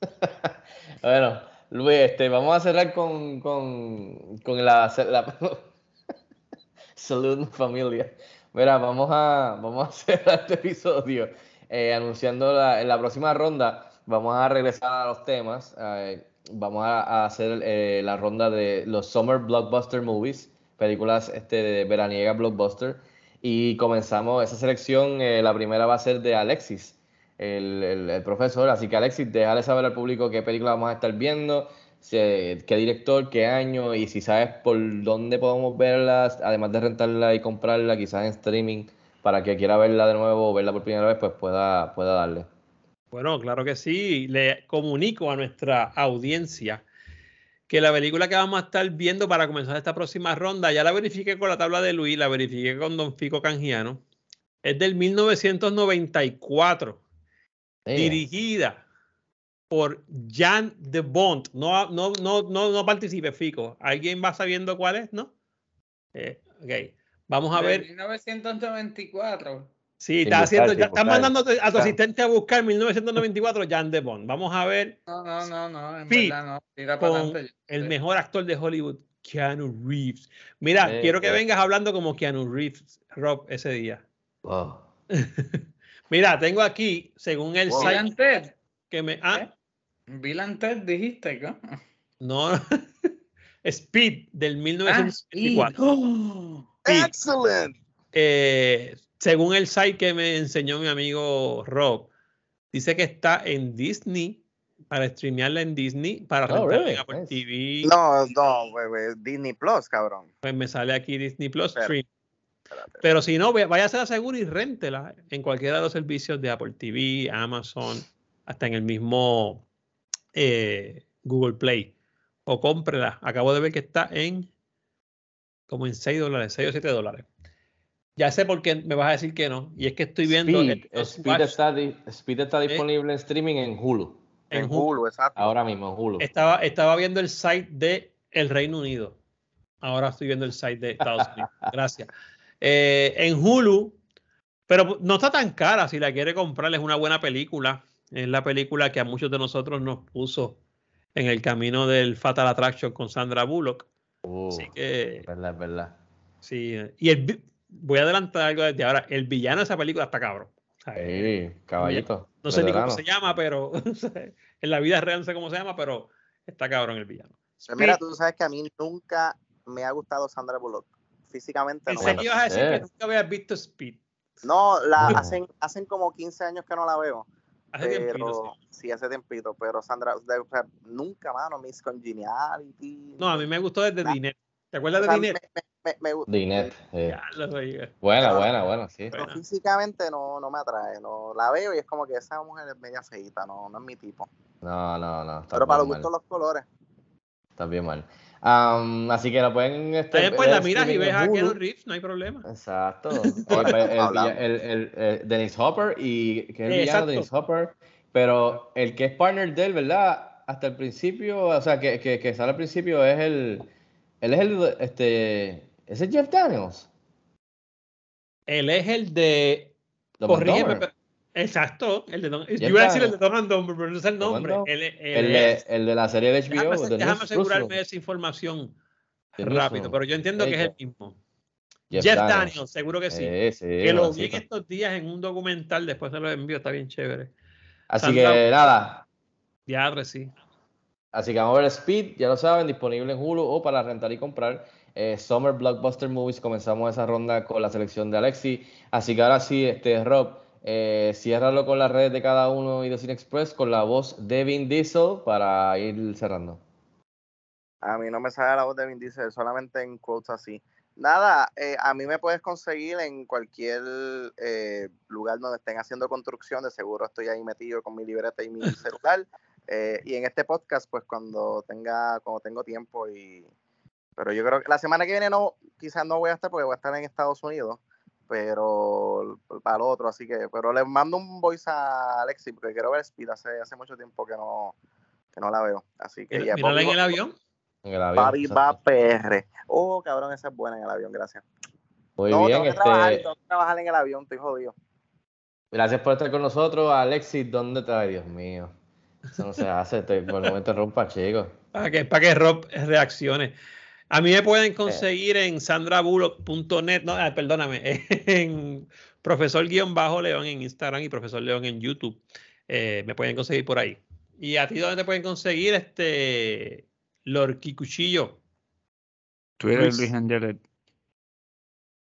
bueno, Luis, este, vamos a cerrar con, con, con la, la- salud familia. Mira, vamos a, vamos a cerrar este episodio eh, anunciando la, en la próxima ronda. Vamos a regresar a los temas. eh, vamos a, a hacer eh, la ronda de los Summer Blockbuster Movies, películas este, de veraniega blockbuster. Y comenzamos esa selección. eh, la primera va a ser de Alexis, el, el- el profesor. Así que Alexis, déjale saber al público qué película vamos a estar viendo, qué director, qué año y si sabes por dónde podemos verlas, además de rentarla y comprarla, quizás en streaming, para que quiera verla de nuevo o verla por primera vez, pues pueda, pueda darle. Bueno, claro que sí. Le comunico a nuestra audiencia que la película que vamos a estar viendo para comenzar esta próxima ronda, ya la verifiqué con la tabla de Luis, la verifiqué con Don Fico Canjiano, es del 1994, dirigida por Jan de Bond. No, no, no, no, no participe, Fico. ¿Alguien va sabiendo cuál es, no? Eh, ok. Vamos a ver. 1994. Sí, está haciendo, ya está mandando a tu asistente a buscar 1994 Jan de Bond. Vamos a ver. No, no, no, no, en Pete verdad no. Tira con para adelante. el mejor actor de Hollywood, Keanu Reeves. Mira, Eh, quiero que eh. vengas hablando como Keanu Reeves, Rob, ese día. Wow. Mira, tengo aquí, según el site que me. Ah, Bill and Ted dijiste, ¿no? no. Speed del Ah, 1994. ¡Oh! Excellent. Eh, según el site que me enseñó mi amigo Rob, dice que está en Disney, para streamearla en Disney, para Oh, rentarla really? en Apple Nice. TV. No, no, güey, Disney Plus, cabrón. Pues me sale aquí Disney Plus Espera, Stream. espérate. Pero si no, váyase a la segura y réntela en cualquiera de los servicios de Apple TV, Amazon, hasta en el mismo eh, Google Play. O cómprela. Acabo de ver que está en como en 6 dólares, 6 o 7 dólares. Ya sé por qué me vas a decir que no. Y es que estoy viendo Speed, el Just Speed está, di- Speed está disponible en streaming en Hulu. en En Hulu. Hulu, exacto. Ahora mismo en Hulu. Estaba, estaba viendo el site de el Reino Unido. Ahora estoy viendo el site de Estados Unidos. Gracias. Eh, en Hulu, pero no está tan cara. Si la quiere comprar, es una buena película. Es la película que a muchos de nosotros nos puso en el camino del Fatal Attraction con Sandra Bullock. Uh, Así que, es verdad, es verdad. sí. Y el, voy a adelantar algo desde ahora. El villano de esa película está cabrón. Sí, caballito. no sé ni cómo se llama, pero en la vida real no sé cómo se llama, pero está cabrón el villano. Mira, tú sabes que a mí nunca me ha gustado Sandra Bullock. Físicamente no. Pensé que ibas a decir que nunca habías visto Speed. No, la hacen, hacen como 15 años que no la veo. Hace Pero, tiempito, sí. sí, hace tiempito. Pero Sandra, de- o sea, nunca, mano, Miss Congeniality. No, a mí me gustó desde Ah. Dinet. ¿Te acuerdas o de sea, Dinet? me, me, me, me gusta. Dinet. eh. Ya lo oí. Buena, Pero- buena, buena, sí. Pero físicamente no, no me atrae. No, la veo y es como que esa mujer es media feita, no, no es mi tipo. No, no, no. Está Pero para los gustos los colores. Está bien mal. Así que la pueden. Este, También pues la miras y ves en a. Keanu Reeves, no hay problema. Exacto. El, el- el- el- el- Dennis Hopper y que es el villano. Dennis Hopper. Pero el que es partner de él, ¿verdad? Hasta el principio, o sea, que, que, que sale al principio es el. Él es el. Este, ¿Ese es Jeff Daniels? Él es el de. Corrígeme, pero- Exacto, el de Don. Yo iba a decir el de Don and Dumber, pero no es el nombre. El de, es- el de la serie de HBO. déjame, de déjame asegurarme de esa información rápido, pero yo entiendo que es el mismo. Jeff, Jeff Daniels. Daniels, seguro que sí. Sí, sí, que lo vi en estos días en un documental, después se lo envío, está bien chévere. Así Sandra- que nada, Diadre, sí. Así que vamos a ver Speed, ya lo saben, disponible en Hulu o para rentar y comprar. Eh, Summer Blockbuster Movies, comenzamos esa ronda con la selección de Alexi. Así que ahora sí, este Rob, eh, ciérralo con las redes de cada uno y de Cine Express con la voz de Vin Diesel para ir cerrando. A mí no me sale la voz de Vin Diesel, solamente en quotes así. Nada, eh, a mí me puedes conseguir en cualquier eh, lugar donde estén haciendo construcción, de seguro estoy ahí metido con mi libreta y mi celular. Eh, y en este podcast, pues cuando tenga, cuando tengo tiempo y... Pero yo creo que la semana que viene no, quizás no voy a estar porque voy a estar en Estados Unidos, pero para el otro, así que, pero le mando un voice a Alexi porque quiero ver Speed, hace, hace mucho tiempo que no, que no la veo. Así que ya, Mírala en el avión. En el avión. Bobby exacto. va PR. Oh, cabrón, esa es buena en el avión, gracias. Muy no, bien, tengo que, trabajar, este, tengo que trabajar en el avión, estoy jodido. gracias por estar con nosotros. Alexis, ¿dónde está? Ay, Dios mío. Eso no se hace, te, por no me interrumpa, chicos. Para que, para que Rob reaccione. A mí me pueden conseguir en sandrabullock.net, no, ah, perdóname, en profesor-león en Instagram y profesor León en YouTube. Eh, me pueden conseguir por ahí. ¿Y a ti dónde te pueden conseguir este Lorqui Cuchillo? Twitter, Luis. Luis Angelet.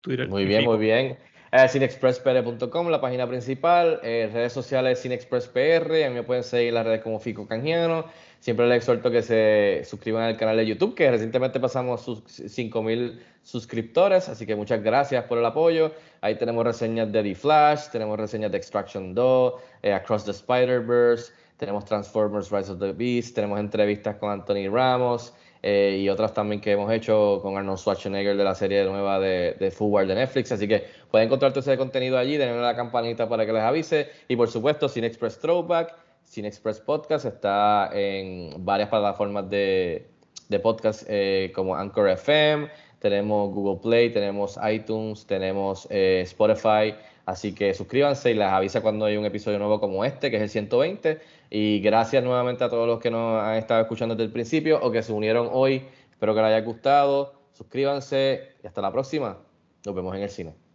Twitter. Muy bien, muy bien. Eh, cinexpresspr.com, la página principal, eh, redes sociales cinexpresspr, a mí me pueden seguir las redes como Fico Canjiano. Siempre les exhorto que se suscriban al canal de YouTube, que recientemente pasamos sus 5000 suscriptores, así que muchas gracias por el apoyo. Ahí tenemos reseñas de The Flash, tenemos reseñas de Extraction 2, eh, Across the Spider-Verse, tenemos Transformers Rise of the Beast, tenemos entrevistas con Anthony Ramos, eh, y otras también que hemos hecho con Arnold Schwarzenegger de la serie nueva de, de Football de Netflix. Así que pueden encontrar todo ese contenido allí, denle la campanita para que les avise. Y por supuesto, Cine Express Throwback, Cine Express Podcast está en varias plataformas de, de podcast eh, como Anchor FM, tenemos Google Play, tenemos iTunes, tenemos eh, Spotify. Así que suscríbanse y les avisa cuando hay un episodio nuevo como este, que es el 120. Y gracias nuevamente a todos los que nos han estado escuchando desde el principio o que se unieron hoy. Espero que les haya gustado. Suscríbanse y hasta la próxima. Nos vemos en el cine.